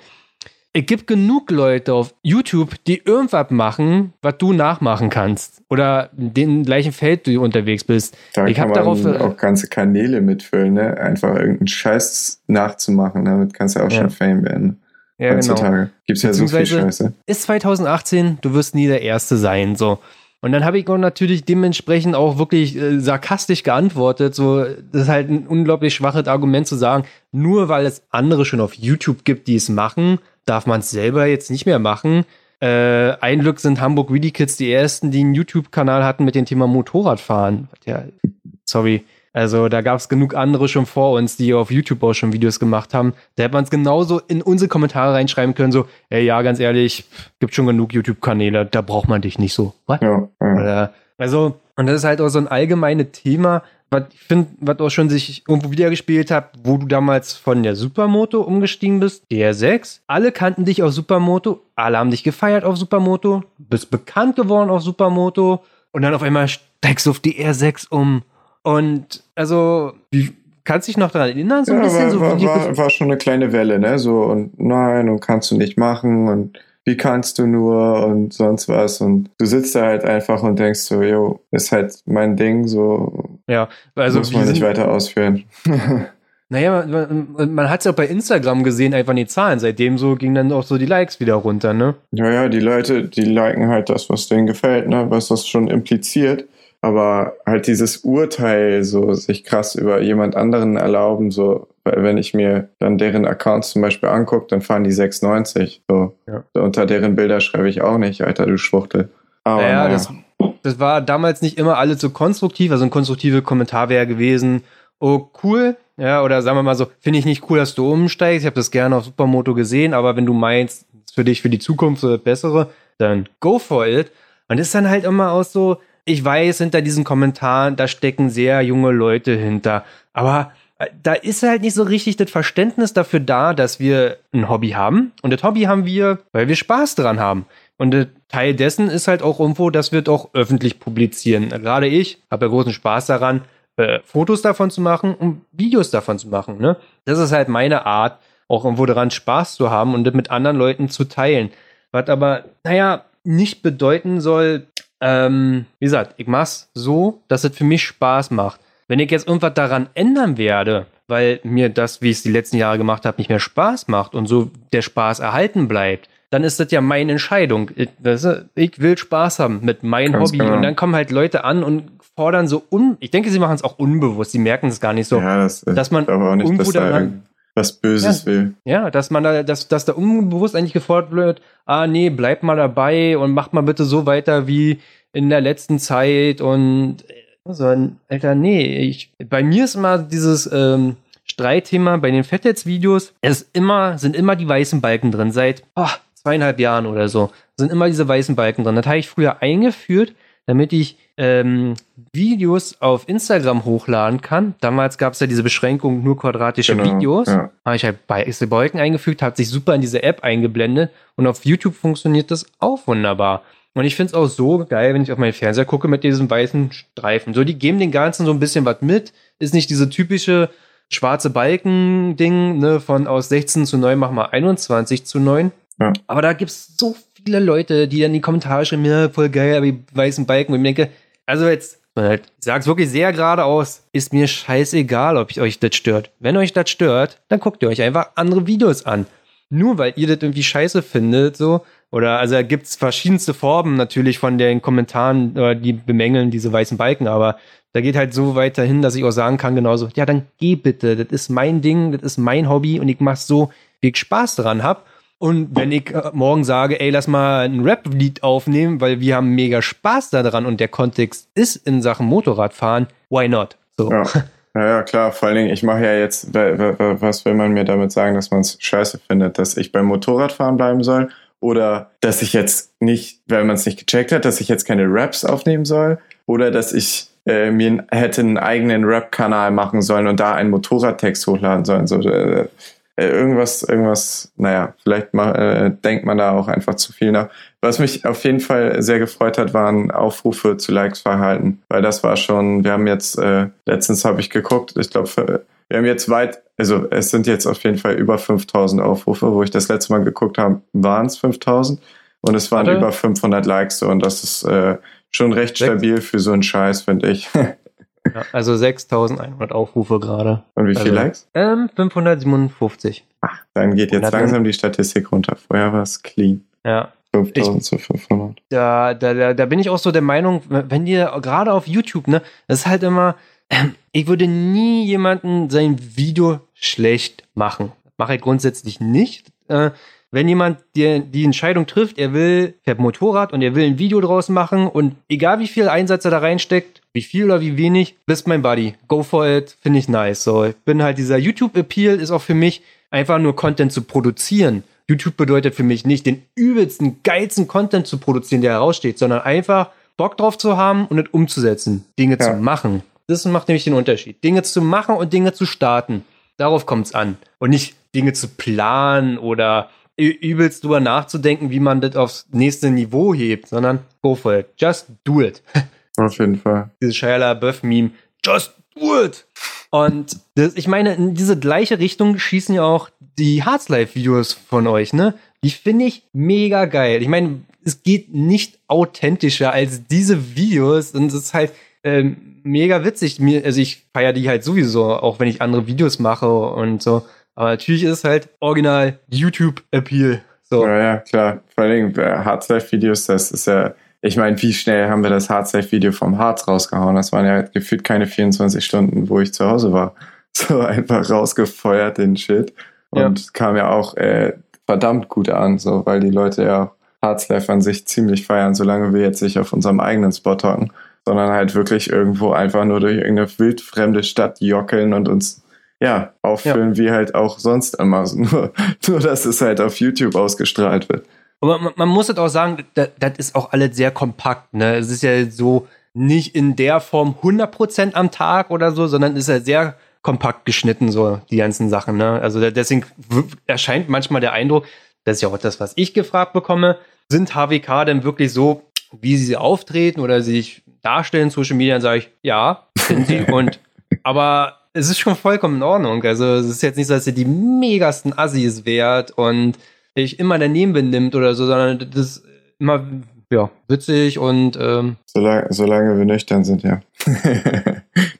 [SPEAKER 2] Es gibt genug Leute auf YouTube, die irgendwas machen, was du nachmachen kannst. Oder in dem gleichen Feld du unterwegs bist.
[SPEAKER 3] Da
[SPEAKER 2] ich
[SPEAKER 3] kann
[SPEAKER 2] habe
[SPEAKER 3] man
[SPEAKER 2] darauf. äh,
[SPEAKER 3] auch ganze Kanäle mitfüllen, ne? Einfach irgendeinen Scheiß nachzumachen. Damit kannst du auch
[SPEAKER 2] Ja.
[SPEAKER 3] schon Fame werden.
[SPEAKER 2] ja, genau.
[SPEAKER 3] heutzutage. Gibt's ja so viel Scheiße.
[SPEAKER 2] ist 2018, du wirst nie der Erste sein, so. Und dann habe ich auch natürlich dementsprechend auch wirklich äh, sarkastisch geantwortet. So, das ist halt ein unglaublich schwaches Argument zu sagen, nur weil es andere schon auf YouTube gibt, die es machen, darf man es selber jetzt nicht mehr machen. Äh, ein Glück sind Hamburg Really Kids die ersten, die einen YouTube-Kanal hatten mit dem Thema Motorradfahren. Ja, sorry. Also da gab es genug andere schon vor uns, die auf YouTube auch schon Videos gemacht haben. Da hätte man es genauso in unsere Kommentare reinschreiben können, so, ey, ja, ganz ehrlich, gibt schon genug YouTube-Kanäle, da braucht man dich nicht so. Was?
[SPEAKER 3] Ja, ja.
[SPEAKER 2] Also, und das ist halt auch so ein allgemeines Thema, was ich finde, was auch schon sich irgendwo wiedergespielt hat, wo du damals von der Supermoto umgestiegen bist, DR6. Alle kannten dich auf Supermoto, alle haben dich gefeiert auf Supermoto, bist bekannt geworden auf Supermoto und dann auf einmal steigst du auf die R6 um. Und also, wie, kannst du dich noch daran erinnern, so ein
[SPEAKER 3] ja,
[SPEAKER 2] bisschen?
[SPEAKER 3] war,
[SPEAKER 2] so,
[SPEAKER 3] war, war, war schon eine kleine Welle, ne? So, und nein, und kannst du nicht machen und wie kannst du nur und sonst was. Und du sitzt da halt einfach und denkst so, yo, ist halt mein Ding, so
[SPEAKER 2] ja, also
[SPEAKER 3] muss man nicht weiter ausführen.
[SPEAKER 2] Naja, man, man, man hat es ja auch bei Instagram gesehen, einfach in die Zahlen. Seitdem so gingen dann auch so die Likes wieder runter, ne?
[SPEAKER 3] Ja, ja, die Leute, die liken halt das, was denen gefällt, ne, was das schon impliziert. Aber halt dieses Urteil, so sich krass über jemand anderen erlauben, so, weil wenn ich mir dann deren Accounts zum Beispiel angucke, dann fahren die 690. So.
[SPEAKER 2] Ja.
[SPEAKER 3] Unter deren Bilder schreibe ich auch nicht, Alter, du Schwuchtel. Aber
[SPEAKER 2] naja,
[SPEAKER 3] naja.
[SPEAKER 2] das, das war damals nicht immer alles so konstruktiv. Also ein konstruktiver Kommentar wäre gewesen, oh cool, ja, oder sagen wir mal so, finde ich nicht cool, dass du umsteigst. Ich habe das gerne auf Supermoto gesehen, aber wenn du meinst, für dich für die Zukunft so das Bessere, dann go for it. Und das ist dann halt immer auch so, ich weiß, hinter diesen Kommentaren, da stecken sehr junge Leute hinter. Aber äh, da ist halt nicht so richtig das Verständnis dafür da, dass wir ein Hobby haben. Und das Hobby haben wir, weil wir Spaß dran haben. Und Teil dessen ist halt auch irgendwo, dass wir auch öffentlich publizieren. Gerade ich habe ja großen Spaß daran, äh, Fotos davon zu machen und Videos davon zu machen. Ne? Das ist halt meine Art, auch irgendwo daran Spaß zu haben und das mit anderen Leuten zu teilen. Was aber, naja, nicht bedeuten soll, ähm, wie gesagt, ich mach's so, dass es für mich Spaß macht. Wenn ich jetzt irgendwas daran ändern werde, weil mir das, wie ich es die letzten Jahre gemacht habe, nicht mehr Spaß macht und so der Spaß erhalten bleibt, dann ist das ja meine Entscheidung. Ich, ich will Spaß haben mit meinem
[SPEAKER 3] Ganz
[SPEAKER 2] Hobby.
[SPEAKER 3] genau.
[SPEAKER 2] Und dann kommen halt Leute an und fordern so un. Ich denke, sie machen es auch unbewusst. Sie merken es gar nicht so.
[SPEAKER 3] ja, das,
[SPEAKER 2] dass man irgendwo daran-
[SPEAKER 3] was Böses will.
[SPEAKER 2] Ja, dass man da, dass, dass da unbewusst eigentlich gefordert wird, ah nee, bleib mal dabei und mach mal bitte so weiter wie in der letzten Zeit und so, Alter, nee, ich, bei mir ist immer dieses ähm, Streitthema bei den Fettnetz-Videos, es immer, sind immer die weißen Balken drin, seit oh, zweieinhalb Jahren oder so, sind immer diese weißen Balken drin. Das habe ich früher eingeführt, damit ich ähm, Videos auf Instagram hochladen kann. Damals gab es ja diese Beschränkung nur quadratische
[SPEAKER 3] Genau,
[SPEAKER 2] Videos.
[SPEAKER 3] ja.
[SPEAKER 2] Habe ich halt weiße Balken eingefügt, hat sich super in diese App eingeblendet und auf YouTube funktioniert das auch wunderbar. Und ich finde es auch so geil, wenn ich auf meinen Fernseher gucke mit diesem weißen Streifen. So, die geben den Ganzen so ein bisschen was mit. Ist nicht diese typische schwarze Balken-Ding, ne, von aus 16 zu 9 mach mal 21 zu 9.
[SPEAKER 3] Ja.
[SPEAKER 2] Aber da gibt's so viele Leute, die dann in die Kommentare schreiben, ja, voll geil, aber die weißen Balken. Und ich denke, also jetzt, halt, ich sag's wirklich sehr geradeaus, ist mir scheißegal, ob euch das stört. Wenn euch das stört, dann guckt ihr euch einfach andere Videos an. Nur weil ihr das irgendwie scheiße findet, so, oder also da gibt's verschiedenste Formen natürlich von den Kommentaren, oder die bemängeln diese weißen Balken, aber da geht halt so weiter hin, dass ich auch sagen kann, genauso, ja, dann geh bitte, das ist mein Ding, das ist mein Hobby und ich mach's so, wie ich Spaß daran hab. Und wenn ich äh, morgen sage, ey, lass mal ein Rap-Lied aufnehmen, weil wir haben mega Spaß daran und der Kontext ist in Sachen Motorradfahren, why not? So.
[SPEAKER 3] Ja. Ja, klar. Vor allen Dingen, ich mache ja jetzt, wa- wa- wa- was will man mir damit sagen, dass man es scheiße findet, dass ich beim Motorradfahren bleiben soll? Oder dass ich jetzt nicht, weil man es nicht gecheckt hat, dass ich jetzt keine Raps aufnehmen soll? Oder dass ich äh, mir hätte einen eigenen Rap-Kanal machen sollen und da einen Motorradtext hochladen sollen? So, äh, äh, irgendwas, irgendwas, naja, vielleicht ma, äh, denkt man da auch einfach zu viel nach. Was mich auf jeden Fall sehr gefreut hat, waren Aufrufe zu Likes verhalten, weil das war schon, wir haben jetzt, äh, letztens habe ich geguckt, ich glaube wir haben jetzt weit, also es sind jetzt auf jeden Fall über 5000 Aufrufe, wo ich das letzte Mal geguckt habe, waren es 5000 und es waren
[SPEAKER 2] Warte.
[SPEAKER 3] über 500 Likes so, und das ist äh, schon recht stabil für so einen Scheiß, finde ich.
[SPEAKER 2] Ja, also 6100 Aufrufe gerade.
[SPEAKER 3] und wie viele
[SPEAKER 2] Also-
[SPEAKER 3] Likes?
[SPEAKER 2] Ähm, 557.
[SPEAKER 3] Dann geht jetzt
[SPEAKER 2] 100
[SPEAKER 3] langsam die Statistik runter. Vorher war es clean.
[SPEAKER 2] Ja.
[SPEAKER 3] 5000 zu 500.
[SPEAKER 2] Da, da, da, bin ich auch so der Meinung, wenn dir gerade auf YouTube, ne, das ist halt immer, ähm, ich würde nie jemanden sein Video schlecht machen. Mache ich grundsätzlich nicht. Äh, wenn jemand dir die Entscheidung trifft, er will, fährt Motorrad und er will ein Video draus machen und egal wie viel Einsatz er da reinsteckt, wie viel oder wie wenig, bist mein Buddy. Go for it, finde ich nice. So, ich bin halt dieser YouTube-Appeal ist auch für mich einfach nur Content zu produzieren. YouTube bedeutet für mich nicht, den übelsten, geilsten Content zu produzieren, der heraussteht, sondern einfach Bock drauf zu haben und es umzusetzen, Dinge
[SPEAKER 3] Ja.
[SPEAKER 2] zu machen. Das macht nämlich den Unterschied. Dinge zu machen und Dinge zu starten. Darauf kommt es an. Und nicht Dinge zu planen oder übelst drüber nachzudenken, wie man das aufs nächste Niveau hebt, sondern go for it. Just do it.
[SPEAKER 3] Auf jeden Fall.
[SPEAKER 2] Dieses Shia LaBeouf-Meme. Just do it. Und das, ich meine, in diese gleiche Richtung schießen ja auch die Hearts Live-Videos von euch, ne? Die finde ich mega geil. Ich meine, es geht nicht authentischer als diese Videos und es ist halt ähm, mega witzig. Mir, also ich feiere die halt sowieso, auch wenn ich andere Videos mache und so. Aber natürlich ist es halt original YouTube-Appeal. So.
[SPEAKER 3] Ja, ja, klar. Vor allem bei Hardlife-Videos, das ist ja, ich meine, wie schnell haben wir das Hardlife-Video vom Harz rausgehauen? Das waren ja gefühlt keine 24 Stunden, wo ich zu Hause war. So einfach rausgefeuert, den Shit. Und kam ja auch äh, verdammt gut an, so, weil die Leute ja Hardlife an sich ziemlich feiern, solange wir jetzt nicht auf unserem eigenen Spot hocken, sondern halt wirklich irgendwo einfach nur durch irgendeine wildfremde Stadt jockeln und uns ja, auffüllen wie halt auch sonst immer. Nur, nur, dass es halt auf YouTube ausgestrahlt wird.
[SPEAKER 2] Aber man, man muss es auch sagen, das, das ist auch alles sehr kompakt. Ne? Es ist ja so nicht in der Form 100% am Tag oder so, sondern ist ja sehr kompakt geschnitten, so die ganzen Sachen. Ne? Also deswegen erscheint manchmal der Eindruck, das ist ja auch das, was ich gefragt bekomme, sind HWK denn wirklich so, wie sie auftreten oder sich darstellen in Social Media, dann sage ich, ja, sind sie. Und aber es ist schon vollkommen in Ordnung. Also es ist jetzt nicht so, dass ihr die megasten Assis wärt und ich immer daneben benimmt oder so, sondern das ist immer ja, witzig und ähm,
[SPEAKER 3] Solange, solange wir nüchtern sind, ja.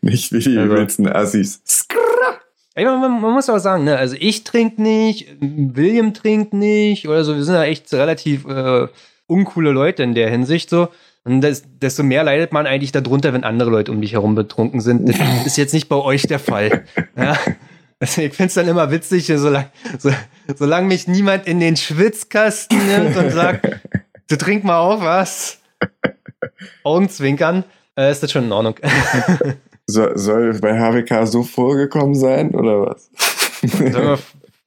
[SPEAKER 3] Nicht wie die
[SPEAKER 2] Also-
[SPEAKER 3] übelsten Assis.
[SPEAKER 2] ey, man, man muss auch sagen, ne, also ich trinke nicht, William trinkt nicht oder so, wir sind ja echt relativ äh, uncoole Leute in der Hinsicht so. Und das, desto mehr leidet man eigentlich darunter, wenn andere Leute um dich herum betrunken sind. Das ist jetzt nicht bei euch der Fall. Ja? Also ich finde es dann immer witzig, solange, so, solange mich niemand in den Schwitzkasten nimmt und sagt, du trink mal auf was. Augenzwinkern, äh, ist das schon in Ordnung.
[SPEAKER 3] So, soll bei HWK so vorgekommen sein oder was?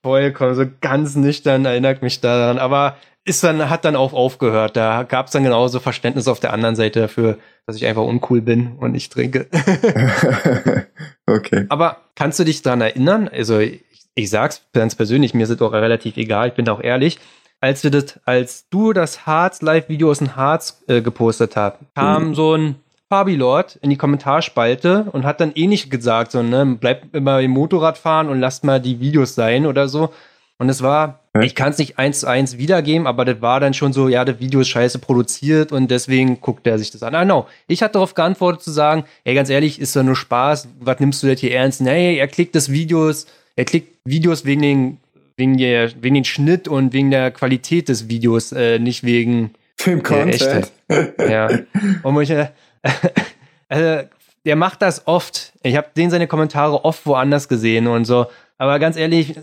[SPEAKER 2] Vollkommen so ganz nüchtern erinnert mich daran, aber ist dann, hat dann auch aufgehört. Da gab es dann genauso Verständnis auf der anderen Seite dafür, dass ich einfach uncool bin und nicht trinke.
[SPEAKER 3] okay.
[SPEAKER 2] aber kannst du dich daran erinnern? Also ich, ich sag's ganz persönlich, mir ist es auch relativ egal, ich bin da auch ehrlich. Als wir das, als du das Harz Live-Video aus dem Harz äh, gepostet hast, kam
[SPEAKER 3] Mhm.
[SPEAKER 2] so ein Fabi Lord in die Kommentarspalte und hat dann ähnlich gesagt, so, ne, bleibt immer im Motorrad fahren und lasst mal die Videos sein oder so. Und es war, ich kann es nicht eins zu eins wiedergeben, aber das war dann schon so, ja, das Video ist scheiße produziert und deswegen guckt er sich das an. Ah, no. Ich hatte darauf geantwortet zu sagen, ey, ganz ehrlich, ist doch nur Spaß, was nimmst du das hier ernst? Nee, er klickt das Videos, er klickt Videos wegen den, wegen der, wegen den Schnitt und wegen der Qualität des Videos, äh, nicht wegen,
[SPEAKER 3] Im Content.
[SPEAKER 2] ja. Und ich, äh, also, der macht das oft. Ich habe den seine Kommentare oft woanders gesehen und so. Aber ganz ehrlich,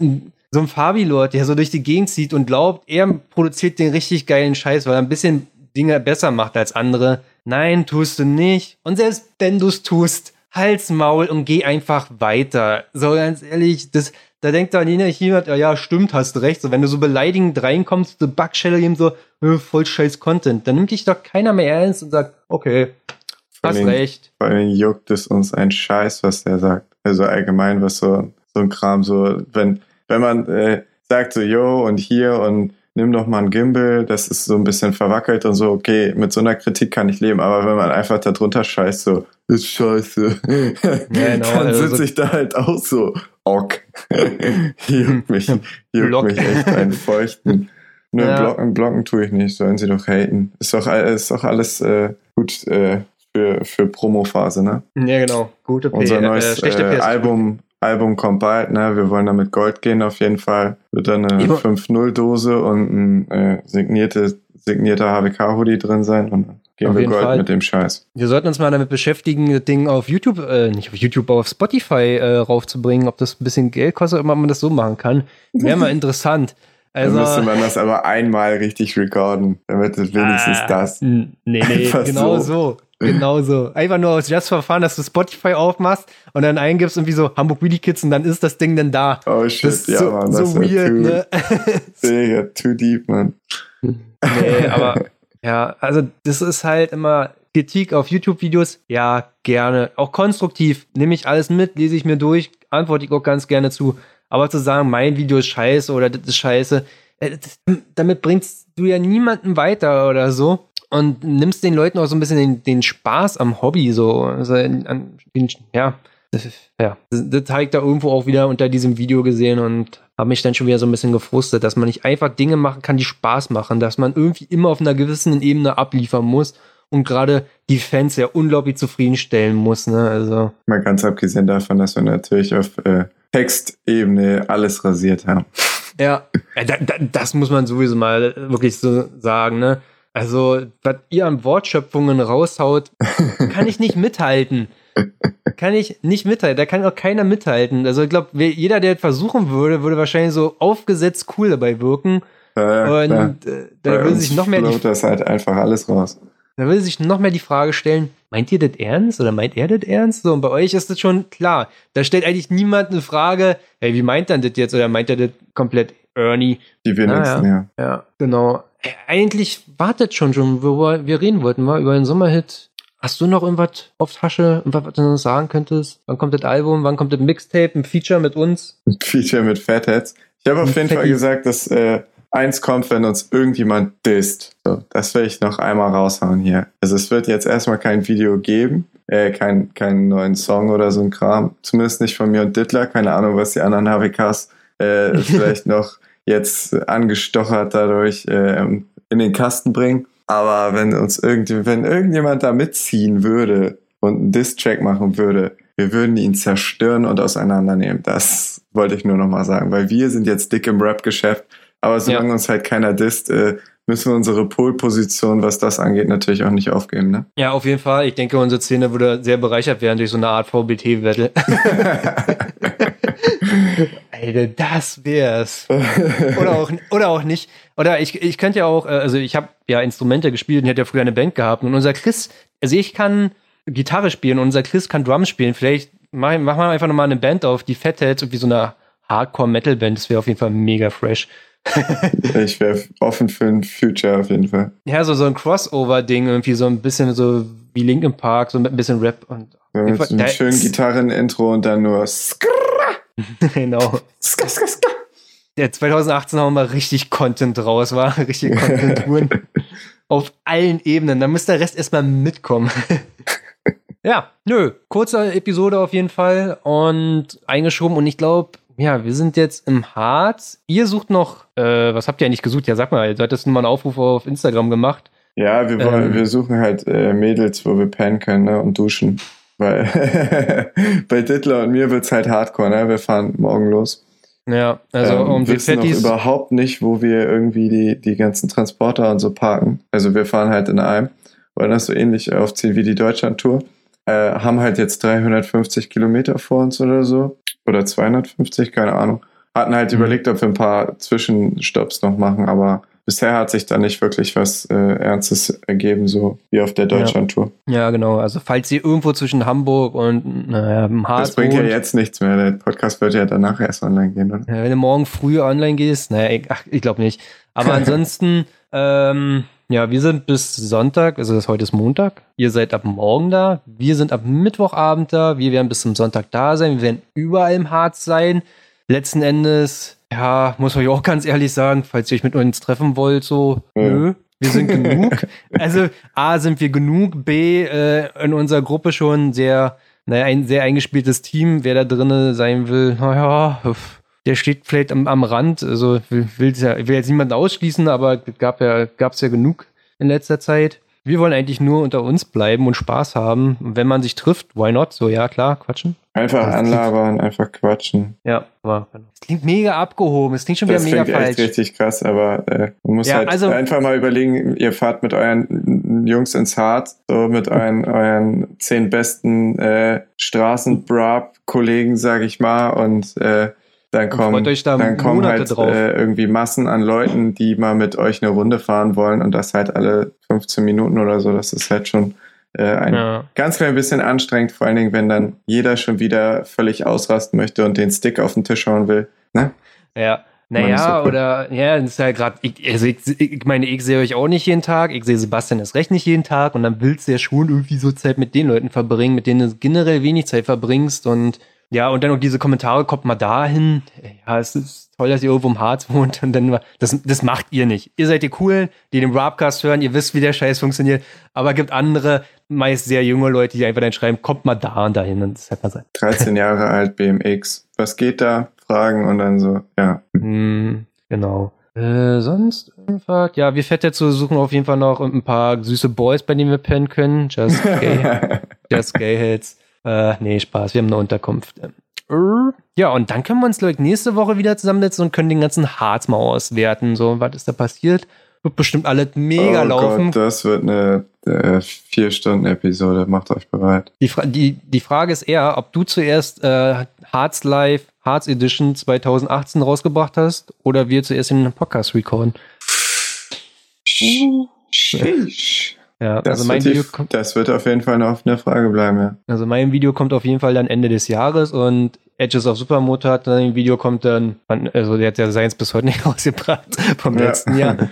[SPEAKER 2] so ein Fabi-Lord, der so durch die Gegend zieht und glaubt, er produziert den richtig geilen Scheiß, weil er ein bisschen Dinge besser macht als andere. Nein, tust du nicht. Und selbst wenn du es tust, halt's Maul und geh einfach weiter. So ganz ehrlich, das, da denkt dann jemand, ja, ja, stimmt, hast du recht. So, wenn du so beleidigend reinkommst, du Backschelle ihm so, äh, voll scheiß Content, dann nimmt dich doch keiner mehr ernst und sagt, okay, hast
[SPEAKER 3] allem-
[SPEAKER 2] recht.
[SPEAKER 3] Vor allem juckt es uns ein Scheiß, was der sagt. Also allgemein, was so, so ein Kram, so, wenn, wenn man äh, sagt so, yo, und hier und nimm doch mal ein Gimbal, das ist so ein bisschen verwackelt und so, okay, mit so einer Kritik kann ich leben, aber wenn man einfach da drunter scheißt, so, ist scheiße.
[SPEAKER 2] genau,
[SPEAKER 3] Dann
[SPEAKER 2] also
[SPEAKER 3] sitze ich da halt auch so, ok. juckt mich, juckt mich echt einen feuchten. Nur
[SPEAKER 2] Ja.
[SPEAKER 3] blocken, blocken tue ich nicht, sollen sie doch haten. Ist doch, ist doch alles äh, gut äh, für, für Promophase, ne?
[SPEAKER 2] Ja, genau. Gute P
[SPEAKER 3] Unser
[SPEAKER 2] äh,
[SPEAKER 3] neues äh. Album, Album kommt bald, ne? Wir wollen damit Gold gehen auf jeden Fall. Wird dann eine
[SPEAKER 2] Immer-
[SPEAKER 3] 5-0-Dose und ein äh, signierte, signierter HWK-Hoodie drin sein und dann gehen
[SPEAKER 2] Auf
[SPEAKER 3] wir Gold
[SPEAKER 2] Fall.
[SPEAKER 3] mit dem Scheiß.
[SPEAKER 2] Wir sollten uns mal damit beschäftigen, das Ding auf YouTube, äh, nicht auf YouTube, aber auf Spotify äh, raufzubringen, ob das ein bisschen Geld kostet ob man das so machen kann. Wäre mal interessant.
[SPEAKER 3] dann müsste
[SPEAKER 2] Also,
[SPEAKER 3] man das aber einmal richtig recorden, damit es wenigstens
[SPEAKER 2] Ah.
[SPEAKER 3] das.
[SPEAKER 2] nee, nee, genau
[SPEAKER 3] so.
[SPEAKER 2] so. Genau so. Einfach nur aus Just Verfahren, dass du Spotify aufmachst und dann eingibst irgendwie so Hamburg Wheelie Kids und dann ist das Ding dann da.
[SPEAKER 3] Oh shit,
[SPEAKER 2] Das ist
[SPEAKER 3] ja,
[SPEAKER 2] so,
[SPEAKER 3] Mann, das
[SPEAKER 2] so
[SPEAKER 3] ist
[SPEAKER 2] weird,
[SPEAKER 3] too,
[SPEAKER 2] ne?
[SPEAKER 3] Digga, too deep, man.
[SPEAKER 2] Nee, aber ja, also das ist halt immer Kritik auf YouTube-Videos, ja, gerne. Auch konstruktiv. Nehme ich alles mit, lese ich mir durch, antworte ich auch ganz gerne zu. Aber zu sagen, mein Video ist scheiße oder das ist scheiße, äh, das, damit bringst du ja niemanden weiter oder so. Und nimmst den Leuten auch so ein bisschen den, den Spaß am Hobby, so. Also an, den, ja, ja. Das, habe ich da irgendwo auch wieder unter diesem Video gesehen und habe mich dann schon wieder so ein bisschen gefrustet, dass man nicht einfach Dinge machen kann, die Spaß machen, dass man irgendwie immer auf einer gewissen Ebene abliefern muss und gerade die Fans ja unglaublich zufriedenstellen muss, ne? Also,
[SPEAKER 3] Mal ganz abgesehen davon, dass wir natürlich auf äh, Textebene alles rasiert haben.
[SPEAKER 2] ja, da, da, das muss man sowieso mal wirklich so sagen, ne? Also, was ihr an Wortschöpfungen raushaut, kann ich nicht mithalten. Kann ich nicht mithalten. Da kann auch keiner mithalten. Also, ich glaube, jeder, der das versuchen würde, würde wahrscheinlich so aufgesetzt cool dabei wirken.
[SPEAKER 3] Ja,
[SPEAKER 2] Und
[SPEAKER 3] klar.
[SPEAKER 2] äh, da würde sich noch mehr die
[SPEAKER 3] das halt einfach alles raus.
[SPEAKER 2] Da will sich noch mehr die Frage stellen, meint ihr das ernst oder meint er das ernst? So, und bei euch ist das schon klar. Da stellt eigentlich niemand eine Frage, hey, wie meint er das jetzt? Oder meint er das komplett Ernie?
[SPEAKER 3] Die wir
[SPEAKER 2] Ah,
[SPEAKER 3] nutzen, ja.
[SPEAKER 2] Ja, genau. Eigentlich wartet schon schon, worüber wir reden wollten, mal über den Sommerhit. Hast du noch irgendwas auf Tasche, irgendwas, was du noch sagen könntest? Wann kommt das Album? Wann kommt das Mixtape? Ein Feature mit uns?
[SPEAKER 3] Ein Feature mit Fatheads. Ich habe auf jeden Fall
[SPEAKER 2] Fatty.
[SPEAKER 3] gesagt, dass äh, eins kommt, wenn uns irgendjemand disst. So, das will ich noch einmal raushauen hier. Also es wird jetzt erstmal kein Video geben, äh, kein, keinen neuen Song oder so ein Kram. Zumindest nicht von mir und Dittler. Keine Ahnung, was die anderen HWKs äh, vielleicht noch jetzt angestochert dadurch äh, in den Kasten bringen. Aber wenn uns irgendwie, wenn irgendjemand da mitziehen würde und einen Diss-Track machen würde, wir würden ihn zerstören und auseinandernehmen. Das wollte ich nur noch mal sagen, weil wir sind jetzt dick im Rap-Geschäft. Aber solange
[SPEAKER 2] Ja.
[SPEAKER 3] uns halt keiner disst, äh, müssen wir unsere Pole-Position, was das angeht, natürlich auch nicht aufgeben. Ne?
[SPEAKER 2] Ja, auf jeden Fall. Ich denke, unsere Szene würde sehr bereichert werden durch so eine Art VBT-Wette. Alter, das wär's. oder auch, oder auch nicht. Oder ich, ich könnte ja auch, äh, also ich habe ja Instrumente gespielt und ich hatte ja früher eine Band gehabt. Und unser Chris, also ich kann Gitarre spielen und unser Chris kann Drums spielen. Vielleicht machen mach wir einfach nochmal eine Band auf, die Fatheads, irgendwie so eine Hardcore-Metal-Band. Das wäre auf jeden Fall mega fresh.
[SPEAKER 3] ich wäre offen für ein Future auf jeden Fall.
[SPEAKER 2] Ja, so, so ein Crossover-Ding, irgendwie so ein bisschen so wie Linkin Park, so mit ein bisschen Rap und
[SPEAKER 3] So mit einem schönen Gitarren-Intro und dann nur Skr,
[SPEAKER 2] genau.
[SPEAKER 3] skr, skr, skr.
[SPEAKER 2] Der 2018 haben wir mal richtig Content raus, war richtig Content-Touren. Auf allen Ebenen. Da muss der Rest erstmal mitkommen. ja, nö. Kurze Episode auf jeden Fall und eingeschoben. Und ich glaube, ja, wir sind jetzt im Harz. Ihr sucht noch, äh, was habt ihr eigentlich gesucht? Ja, sag mal, du hattest nur mal einen Aufruf auf Instagram gemacht.
[SPEAKER 3] Ja, wir, wollen,
[SPEAKER 2] Ähm.
[SPEAKER 3] wir suchen halt äh, Mädels, wo wir pennen können ne, und duschen. Weil bei Dittler und mir wird's halt hardcore, ne? Wir fahren morgen los.
[SPEAKER 2] Ja, also
[SPEAKER 3] ähm,
[SPEAKER 2] um die
[SPEAKER 3] wissen noch
[SPEAKER 2] Fettis.
[SPEAKER 3] überhaupt nicht, wo wir irgendwie die, die ganzen Transporter und so parken. Also wir fahren halt in einem, wollen das so ähnlich aufziehen wie die Deutschland-Tour. Äh, haben halt jetzt 350 Kilometer vor uns oder so. Oder 250, keine Ahnung. Hatten halt
[SPEAKER 2] Mhm.
[SPEAKER 3] überlegt, ob wir ein paar Zwischenstopps noch machen, aber bisher hat sich da nicht wirklich was äh, Ernstes ergeben, so wie auf der
[SPEAKER 2] Ja.
[SPEAKER 3] Deutschland-Tour.
[SPEAKER 2] Ja, genau. Also falls ihr irgendwo zwischen Hamburg und naja, im Harz
[SPEAKER 3] Das bringt ja
[SPEAKER 2] wohnt,
[SPEAKER 3] jetzt nichts mehr. Der Podcast wird ja danach erst online gehen, oder?
[SPEAKER 2] Ja, wenn du morgen früh online gehst, naja, ich, ach, ich glaube nicht. Aber ansonsten, ähm, ja, wir sind bis Sonntag, also das heute ist Montag. Ihr seid ab morgen da. Wir sind ab Mittwochabend da. Wir werden bis zum Sonntag da sein. Wir werden überall im Harz sein. Letzten Endes, ja, muss ich euch auch ganz ehrlich sagen, falls ihr euch mit uns treffen wollt, so,
[SPEAKER 3] Ja.
[SPEAKER 2] nö. Wir sind genug. Also A, sind wir genug, B, äh, in unserer Gruppe schon sehr, naja, ein sehr eingespieltes Team. Wer da drinnen sein will, naja, der steht vielleicht am, am Rand. Also will, will, ja, will jetzt niemanden ausschließen, aber gab ja, gab's ja genug in letzter Zeit. Wir wollen eigentlich nur unter uns bleiben und Spaß haben. Und wenn man sich trifft, why not? So, ja, klar, quatschen.
[SPEAKER 3] Einfach anlabern, einfach quatschen.
[SPEAKER 2] Ja, aber es klingt mega abgehoben. Es klingt schon wieder
[SPEAKER 3] Das
[SPEAKER 2] mega
[SPEAKER 3] klingt echt
[SPEAKER 2] falsch.
[SPEAKER 3] richtig krass, aber äh, man muss
[SPEAKER 2] Ja,
[SPEAKER 3] halt
[SPEAKER 2] also-
[SPEAKER 3] einfach mal überlegen, ihr fahrt mit euren Jungs ins Harz, so mit euren, euren zehn besten äh, Straßen-Brab-Kollegen, sag ich mal, und äh, dann kommen,
[SPEAKER 2] da
[SPEAKER 3] dann kommen
[SPEAKER 2] Monate
[SPEAKER 3] halt äh, irgendwie Massen an Leuten, die mal mit euch eine Runde fahren wollen und das halt alle 15 Minuten oder so. Das ist halt schon äh, ein
[SPEAKER 2] Ja.
[SPEAKER 3] ganz klein bisschen anstrengend, vor allen Dingen, wenn dann jeder schon wieder völlig ausrasten möchte und den Stick auf den Tisch hauen will. Ne?
[SPEAKER 2] Ja. Naja,
[SPEAKER 3] so
[SPEAKER 2] oder, ja, das ist ja gerade, ich, also ich, ich meine, ich sehe euch auch nicht jeden Tag, ich sehe Sebastian erst recht nicht jeden Tag und dann willst du ja schon irgendwie so Zeit mit den Leuten verbringen, mit denen du generell wenig Zeit verbringst und ja, und dann noch diese Kommentare, kommt mal dahin, ja, es ist toll, dass ihr irgendwo im Harz wohnt und dann, das, das macht ihr nicht. Ihr seid die Coolen, die den Rapcast hören, ihr wisst, wie der Scheiß funktioniert, aber gibt andere, meist sehr junge Leute, die einfach dann schreiben, kommt mal da und dahin und das hätte man sein.
[SPEAKER 3] 13 Jahre alt, BMX. Was geht da? Fragen und dann so, ja.
[SPEAKER 2] Hm, genau. Äh, sonst irgendwas? Ja, wir fett dazu suchen auf jeden Fall noch ein paar süße Boys, bei denen wir pennen können. Just gay, just gay Heads. Äh, nee, Spaß, wir haben eine Unterkunft. Äh, Ja, und dann können wir uns, ich, nächste Woche wieder zusammensetzen und können den ganzen Harz mal auswerten. So, was ist da passiert? Wird bestimmt alles mega
[SPEAKER 3] oh
[SPEAKER 2] laufen.
[SPEAKER 3] Gott, das wird eine äh, vier Stunden Episode. Macht euch bereit.
[SPEAKER 2] Die, Fra die, die Frage ist eher, ob du zuerst äh, Harz Live, Harz Edition 2018 rausgebracht hast oder wir zuerst den Podcast recorden.
[SPEAKER 3] Sheesh.
[SPEAKER 2] Ja,
[SPEAKER 3] Das,
[SPEAKER 2] also mein,
[SPEAKER 3] wird
[SPEAKER 2] Video kommt,
[SPEAKER 3] das wird auf jeden Fall noch eine Frage bleiben, ja.
[SPEAKER 2] also mein Video kommt auf jeden Fall dann Ende des Jahres und Edges of Supermoto hat dann ein Video kommt dann, also der hat ja seins bis heute nicht rausgebracht vom
[SPEAKER 3] Ja.
[SPEAKER 2] letzten Jahr.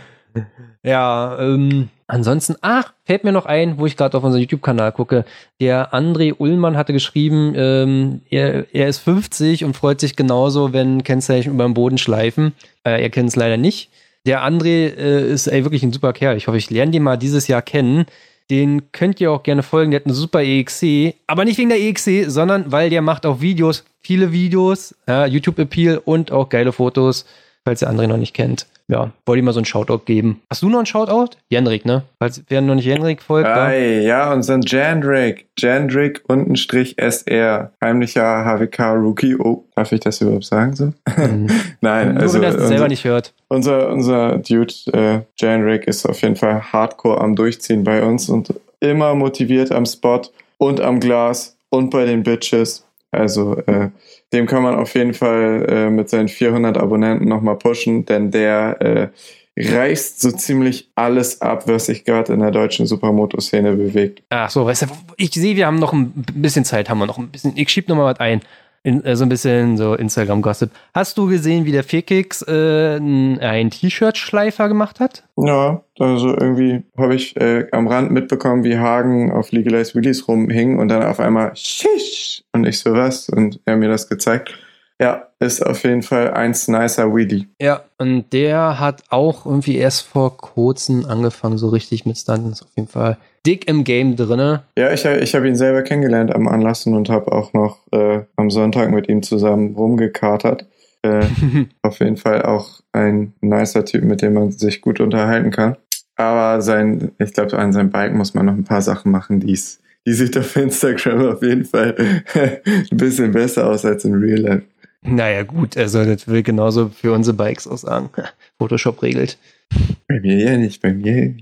[SPEAKER 2] Ja, ähm, ansonsten, ach, fällt mir noch ein, wo ich gerade auf unseren YouTube-Kanal gucke. Der André Ullmann hatte geschrieben, ähm, er, er ist 50 und freut sich genauso, wenn Kennzeichen über den Boden schleifen. Äh, er kennt es leider nicht. Der André äh, ist ey, wirklich ein super Kerl. Ich hoffe, ich lerne den mal dieses Jahr kennen. Den könnt ihr auch gerne folgen. Der hat eine super EXC. Aber nicht wegen der EXC, sondern weil der macht auch Videos. Viele Videos. Ja, YouTube-Appeal und auch geile Fotos. Falls der André noch nicht kennt. Ja, wollte ihm mal so einen Shoutout geben. Hast du noch einen Shoutout? Jendrik, ne? Falls wer noch nicht Jendrik folgt.
[SPEAKER 3] Ei, ja, und so ein Jandrick. Jandrick unten Strich SR. Heimlicher HWK Rookie. Oh, darf ich das überhaupt sagen so?
[SPEAKER 2] Mhm.
[SPEAKER 3] Nein,
[SPEAKER 2] Nur
[SPEAKER 3] also
[SPEAKER 2] wenn er es
[SPEAKER 3] unser,
[SPEAKER 2] selber nicht hört.
[SPEAKER 3] unser, unser Dude äh, Jandrick ist auf jeden Fall hardcore am Durchziehen bei uns und immer motiviert am Spot und am Glas und bei den Bitches. Also äh, dem kann man auf jeden Fall äh, mit seinen 400 Abonnenten nochmal pushen, denn der äh, reißt so ziemlich alles ab, was sich gerade in der deutschen Supermoto-Szene bewegt.
[SPEAKER 2] Ach so, weißt du, ich sehe, wir haben noch ein bisschen Zeit, haben wir noch ein bisschen. Ich schieb noch mal was ein. In, äh, so ein bisschen so Instagram-Gossip. Hast du gesehen, wie der Fikix äh, n- einen T-Shirt-Schleifer gemacht hat?
[SPEAKER 3] Ja, also irgendwie habe ich äh, am Rand mitbekommen, wie Hagen auf Legalized Willies rumhing und dann auf einmal Shish und ich so was und er mir das gezeigt. Ja, ist auf jeden Fall eins nicer Wheelie.
[SPEAKER 2] Ja. Und der hat auch irgendwie erst vor kurzem angefangen, so richtig mit Stunten. Ist auf jeden Fall dick im Game drinne.
[SPEAKER 3] Ja, ich, ich habe ihn selber kennengelernt am Anlassen und habe auch noch äh, am Sonntag mit ihm zusammen rumgekatert. Äh, auf jeden Fall auch ein nicer Typ, mit dem man sich gut unterhalten kann. Aber sein, ich glaube, an seinem Bike muss man noch ein paar Sachen machen, die's, die sieht auf Instagram auf jeden Fall ein bisschen besser aus als in Real Life.
[SPEAKER 2] Naja, gut, also das will genauso für unsere Bikes auch sagen. Photoshop regelt.
[SPEAKER 3] Bei mir ja nicht, bei mir.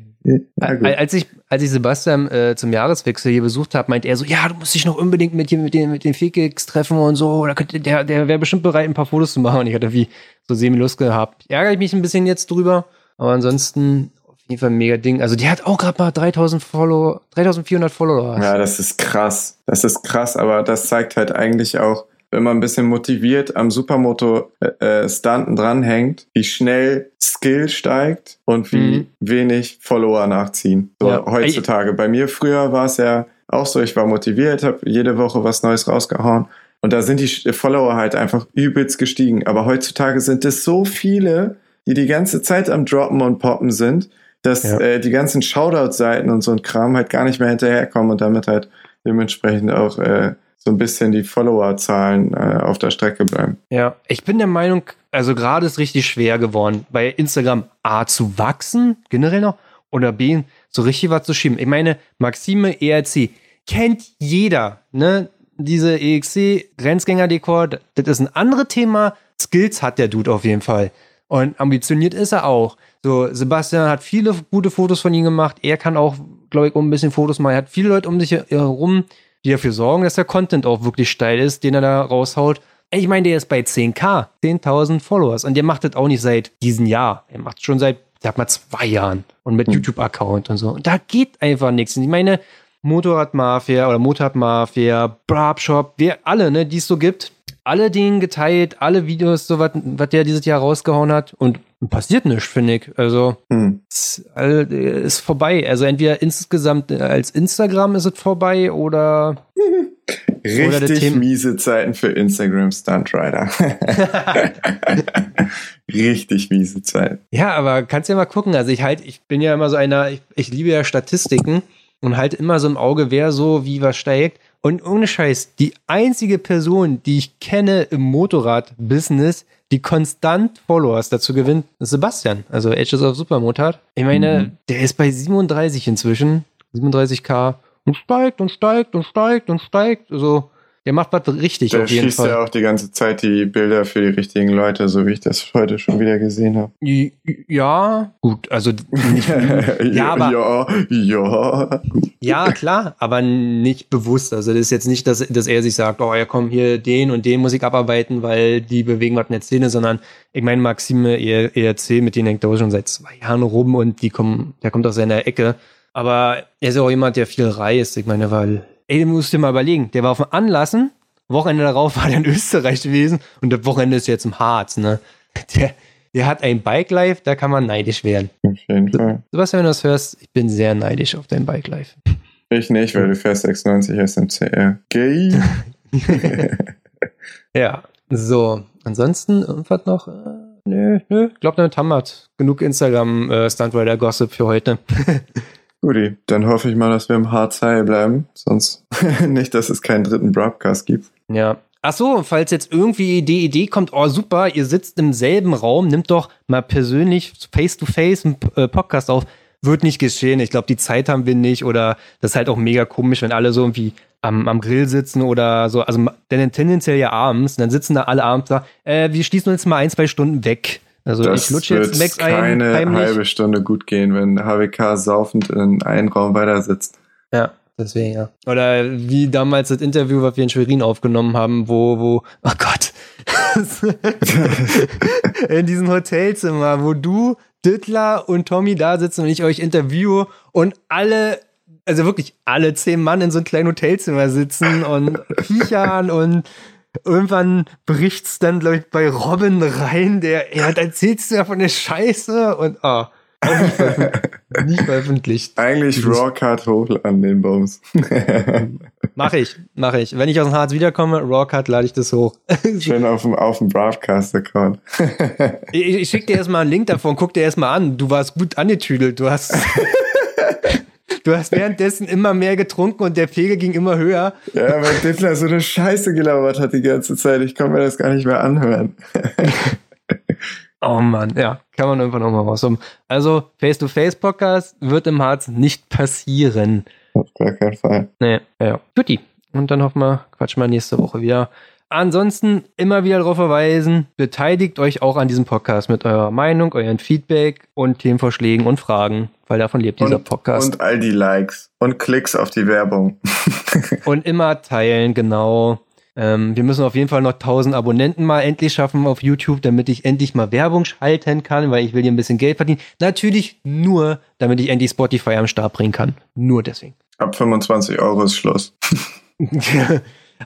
[SPEAKER 2] Als ich, als ich Sebastian äh, zum Jahreswechsel hier besucht habe, meint er so, ja, du musst dich noch unbedingt mit, mit den, mit den Fikix treffen und so. Da könnte, der, der wäre bestimmt bereit, ein paar Fotos zu machen. Und ich hatte wie so semi-Lust gehabt. Ärgere ich mich ein bisschen jetzt drüber. Aber ansonsten auf jeden Fall ein mega Ding. Also die hat auch gerade mal 3000 Follower, 3400 Follower.
[SPEAKER 3] Ja, das ist krass. Das ist krass, aber das zeigt halt eigentlich auch, wenn man ein bisschen motiviert am Supermoto äh, Stunten dranhängt, wie schnell Skill steigt und wie
[SPEAKER 2] Mhm.
[SPEAKER 3] wenig Follower nachziehen. So
[SPEAKER 2] Ja.
[SPEAKER 3] heutzutage. Bei mir früher war es ja auch so, ich war motiviert, habe jede Woche was Neues rausgehauen. Und da sind die Follower halt einfach übelst gestiegen. Aber heutzutage sind es so viele, die die ganze Zeit am Droppen und Poppen sind, dass
[SPEAKER 2] Ja.
[SPEAKER 3] äh, die ganzen Shoutout-Seiten und so ein Kram halt gar nicht mehr hinterherkommen und damit halt dementsprechend auch äh, so ein bisschen die Follower-Zahlen äh, auf der Strecke bleiben.
[SPEAKER 2] Ja, ich bin der Meinung, also gerade ist richtig schwer geworden, bei Instagram A zu wachsen, generell noch, oder B so richtig was zu schieben. Ich meine, Maxime ERC kennt jeder, ne? Diese EXC Grenzgänger-Dekor, das ist ein anderes Thema. Skills hat der Dude auf jeden Fall. Und ambitioniert ist er auch. So, Sebastian hat viele gute Fotos von ihm gemacht. Er kann auch, glaube ich, auch ein bisschen Fotos machen. Er hat viele Leute um sich herum, die dafür sorgen, dass der Content auch wirklich steil ist, den er da raushaut. Ich meine, der ist bei 10k, 10.000 Followers. Und der macht das auch nicht seit diesem Jahr. Er macht schon seit, sag mal, zwei Jahren. Und mit
[SPEAKER 3] Hm.
[SPEAKER 2] YouTube-Account und so. Und da geht einfach nichts. Und ich meine, Motorradmafia oder Motorradmafia, Brabshop, wir alle, ne, die es so gibt, alle Dinge geteilt, alle Videos, so was der dieses Jahr rausgehauen hat. Und passiert nichts, finde ich. Also,
[SPEAKER 3] Hm.
[SPEAKER 2] ist vorbei. Also entweder insgesamt als Instagram ist es vorbei oder Oder der
[SPEAKER 3] Richtig miese Zeiten für Instagram Stunt Rider. Richtig miese Zeiten.
[SPEAKER 2] Ja, aber kannst ja mal gucken. Also ich halt, ich bin ja immer so einer, ich, ich liebe ja Statistiken und halt immer so im Auge, wer so wie was steigt. Und ohne Scheiß, die einzige Person, die ich kenne im Motorrad-Business, die konstant Followers dazu gewinnt, ist Sebastian. Also Edges of Supermotard. Ich meine,
[SPEAKER 3] Mhm.
[SPEAKER 2] der ist bei 37 inzwischen. 37k und steigt und steigt und steigt und steigt. Also der macht was richtig
[SPEAKER 3] Der
[SPEAKER 2] auf jeden
[SPEAKER 3] schießt
[SPEAKER 2] Fall.
[SPEAKER 3] ja auch die ganze Zeit die Bilder für die richtigen Leute, so wie ich das heute schon wieder gesehen habe.
[SPEAKER 2] Ja, gut, also nicht, ja, aber
[SPEAKER 3] ja, ja.
[SPEAKER 2] Ja, klar, aber nicht bewusst. Also das ist jetzt nicht, dass, dass er sich sagt, oh ja, komm, hier den und den muss ich abarbeiten, weil die bewegen was in der Szene, sondern ich meine, Maxime E- ERC, mit denen hängt er schon seit zwei Jahren rum und die kommen, der kommt aus seiner Ecke. Aber er ist ja auch jemand, der viel reist. Ich meine, weil, ey, du musst dir mal überlegen, der war auf dem Anlassen, Wochenende darauf war er in Österreich gewesen und das Wochenende ist jetzt im Harz, ne? Der, der hat ein Bike Life, da kann man neidisch werden.
[SPEAKER 3] Auf jeden Fall.
[SPEAKER 2] Sebastian, wenn du das hörst, ich bin sehr neidisch auf dein Bike Life.
[SPEAKER 3] Ich nicht, weil du fährst 96 SMCR. Gay.
[SPEAKER 2] Ja, so. Ansonsten irgendwas noch? Äh, nö, nö. Ich glaube, damit haben wir genug Instagram äh, für heute.
[SPEAKER 3] Guti, dann hoffe ich mal, dass wir im Harzheil bleiben. Sonst nicht, dass es keinen dritten Broadcast gibt.
[SPEAKER 2] Ja. Ach so, falls jetzt irgendwie die Idee kommt, oh super, ihr sitzt im selben Raum, nimmt doch mal persönlich face to face einen äh, Podcast auf. Wird nicht geschehen. Ich glaube, die Zeit haben wir nicht oder das ist halt auch mega komisch, wenn alle so irgendwie am, am Grill sitzen oder so. Also denn tendenziell ja abends, dann sitzen da alle abends da. Äh, wir schließen uns mal ein, zwei Stunden weg. Also
[SPEAKER 3] das
[SPEAKER 2] ich lutsche jetzt
[SPEAKER 3] wird
[SPEAKER 2] Max ein,
[SPEAKER 3] keine
[SPEAKER 2] heimlich.
[SPEAKER 3] halbe Stunde gut gehen, wenn HWK saufend in einem Raum weiter sitzt.
[SPEAKER 2] Ja, deswegen, ja. Oder wie damals das Interview, was wir in Schwerin aufgenommen haben, wo, wo, oh Gott. in diesem Hotelzimmer, wo du, Dittler und Tommy da sitzen und ich euch interviewe und alle, also wirklich alle zehn Mann in so einem kleinen Hotelzimmer sitzen und kichern und irgendwann bricht's dann, glaube ich, bei Robin rein, der, ja, da erzählst du ja von der Scheiße und, auch nicht, veröf- nicht veröffentlicht.
[SPEAKER 3] Eigentlich Rawcard hochladen, den Bums.
[SPEAKER 2] Mach ich, mach ich. Wenn ich aus dem Harz wiederkomme, Rawcut, lade ich das hoch.
[SPEAKER 3] Schön auf dem, auf dem Broadcast-Account.
[SPEAKER 2] ich ich schicke dir erstmal einen Link davon, guck dir erstmal an. Du warst gut angetüdelt. Du hast. Du hast währenddessen immer mehr getrunken und der Pegel ging immer höher.
[SPEAKER 3] ja, weil Dittler so eine Scheiße gelabert hat die ganze Zeit. Ich konnte mir das gar nicht mehr anhören.
[SPEAKER 2] Oh Mann, ja, kann man irgendwann nochmal rauskommen. Also, Face-to-Face-Podcast wird im Harz nicht passieren.
[SPEAKER 3] Auf gar keinen Fall.
[SPEAKER 2] Nee, ja, ja. Guti. Und dann hoffen wir, quatschen wir nächste Woche wieder. Ansonsten immer wieder darauf verweisen, beteiligt euch auch an diesem Podcast mit eurer Meinung, euren Feedback und Themenvorschlägen und Fragen, weil davon lebt dieser
[SPEAKER 3] Und,
[SPEAKER 2] Podcast.
[SPEAKER 3] und all die Likes und Klicks auf die Werbung.
[SPEAKER 2] Und immer teilen, genau. Ähm, wir müssen auf jeden Fall noch 1000 Abonnenten mal endlich schaffen auf YouTube, damit ich endlich mal Werbung schalten kann, weil ich will hier ein bisschen Geld verdienen. Natürlich nur, damit ich endlich Spotify am Start bringen kann. Nur deswegen.
[SPEAKER 3] Ab 25 Euro ist Schluss.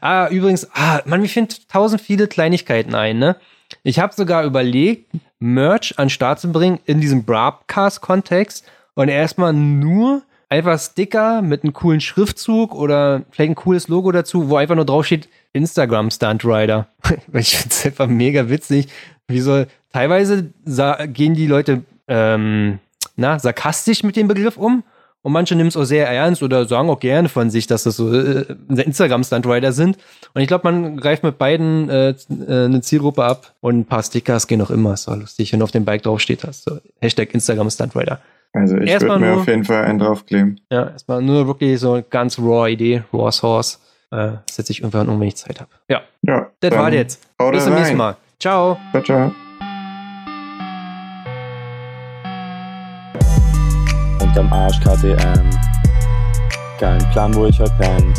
[SPEAKER 2] ah, übrigens, ah, man, mir finden tausend viele Kleinigkeiten ein, ne? Ich habe sogar überlegt, Merch an den Start zu bringen in diesem Broadcast-Kontext und erstmal nur einfach Sticker mit einem coolen Schriftzug oder vielleicht ein cooles Logo dazu, wo einfach nur draufsteht Instagram Stunt Rider. Ich finde es einfach mega witzig. Wie so, teilweise gehen die Leute ähm, na, sarkastisch mit dem Begriff um. Und manche nehmen es auch sehr ernst oder sagen auch gerne von sich, dass das so äh, Instagram-Stunt-Rider sind. Und ich glaube, man greift mit beiden äh, äh, eine Zielgruppe ab und ein paar Stickers gehen auch immer. Ist doch lustig, wenn auf dem Bike draufsteht hast. So, Hashtag Instagram-Stunt-Rider.
[SPEAKER 3] Also ich würde mir
[SPEAKER 2] nur-
[SPEAKER 3] auf jeden Fall einen draufkleben.
[SPEAKER 2] Ja, erstmal nur wirklich so eine ganz raw Idee, raw Source. Äh, setze ich irgendwann um, wenn ich Zeit habe. Ja,
[SPEAKER 3] Ja,
[SPEAKER 2] das
[SPEAKER 3] dann
[SPEAKER 2] war jetzt. Bis zum
[SPEAKER 3] rein.
[SPEAKER 2] nächsten Mal. Ciao.
[SPEAKER 3] Ciao, ciao.
[SPEAKER 1] Unterm Arsch KTM. Kein Plan, wo ich heute penn.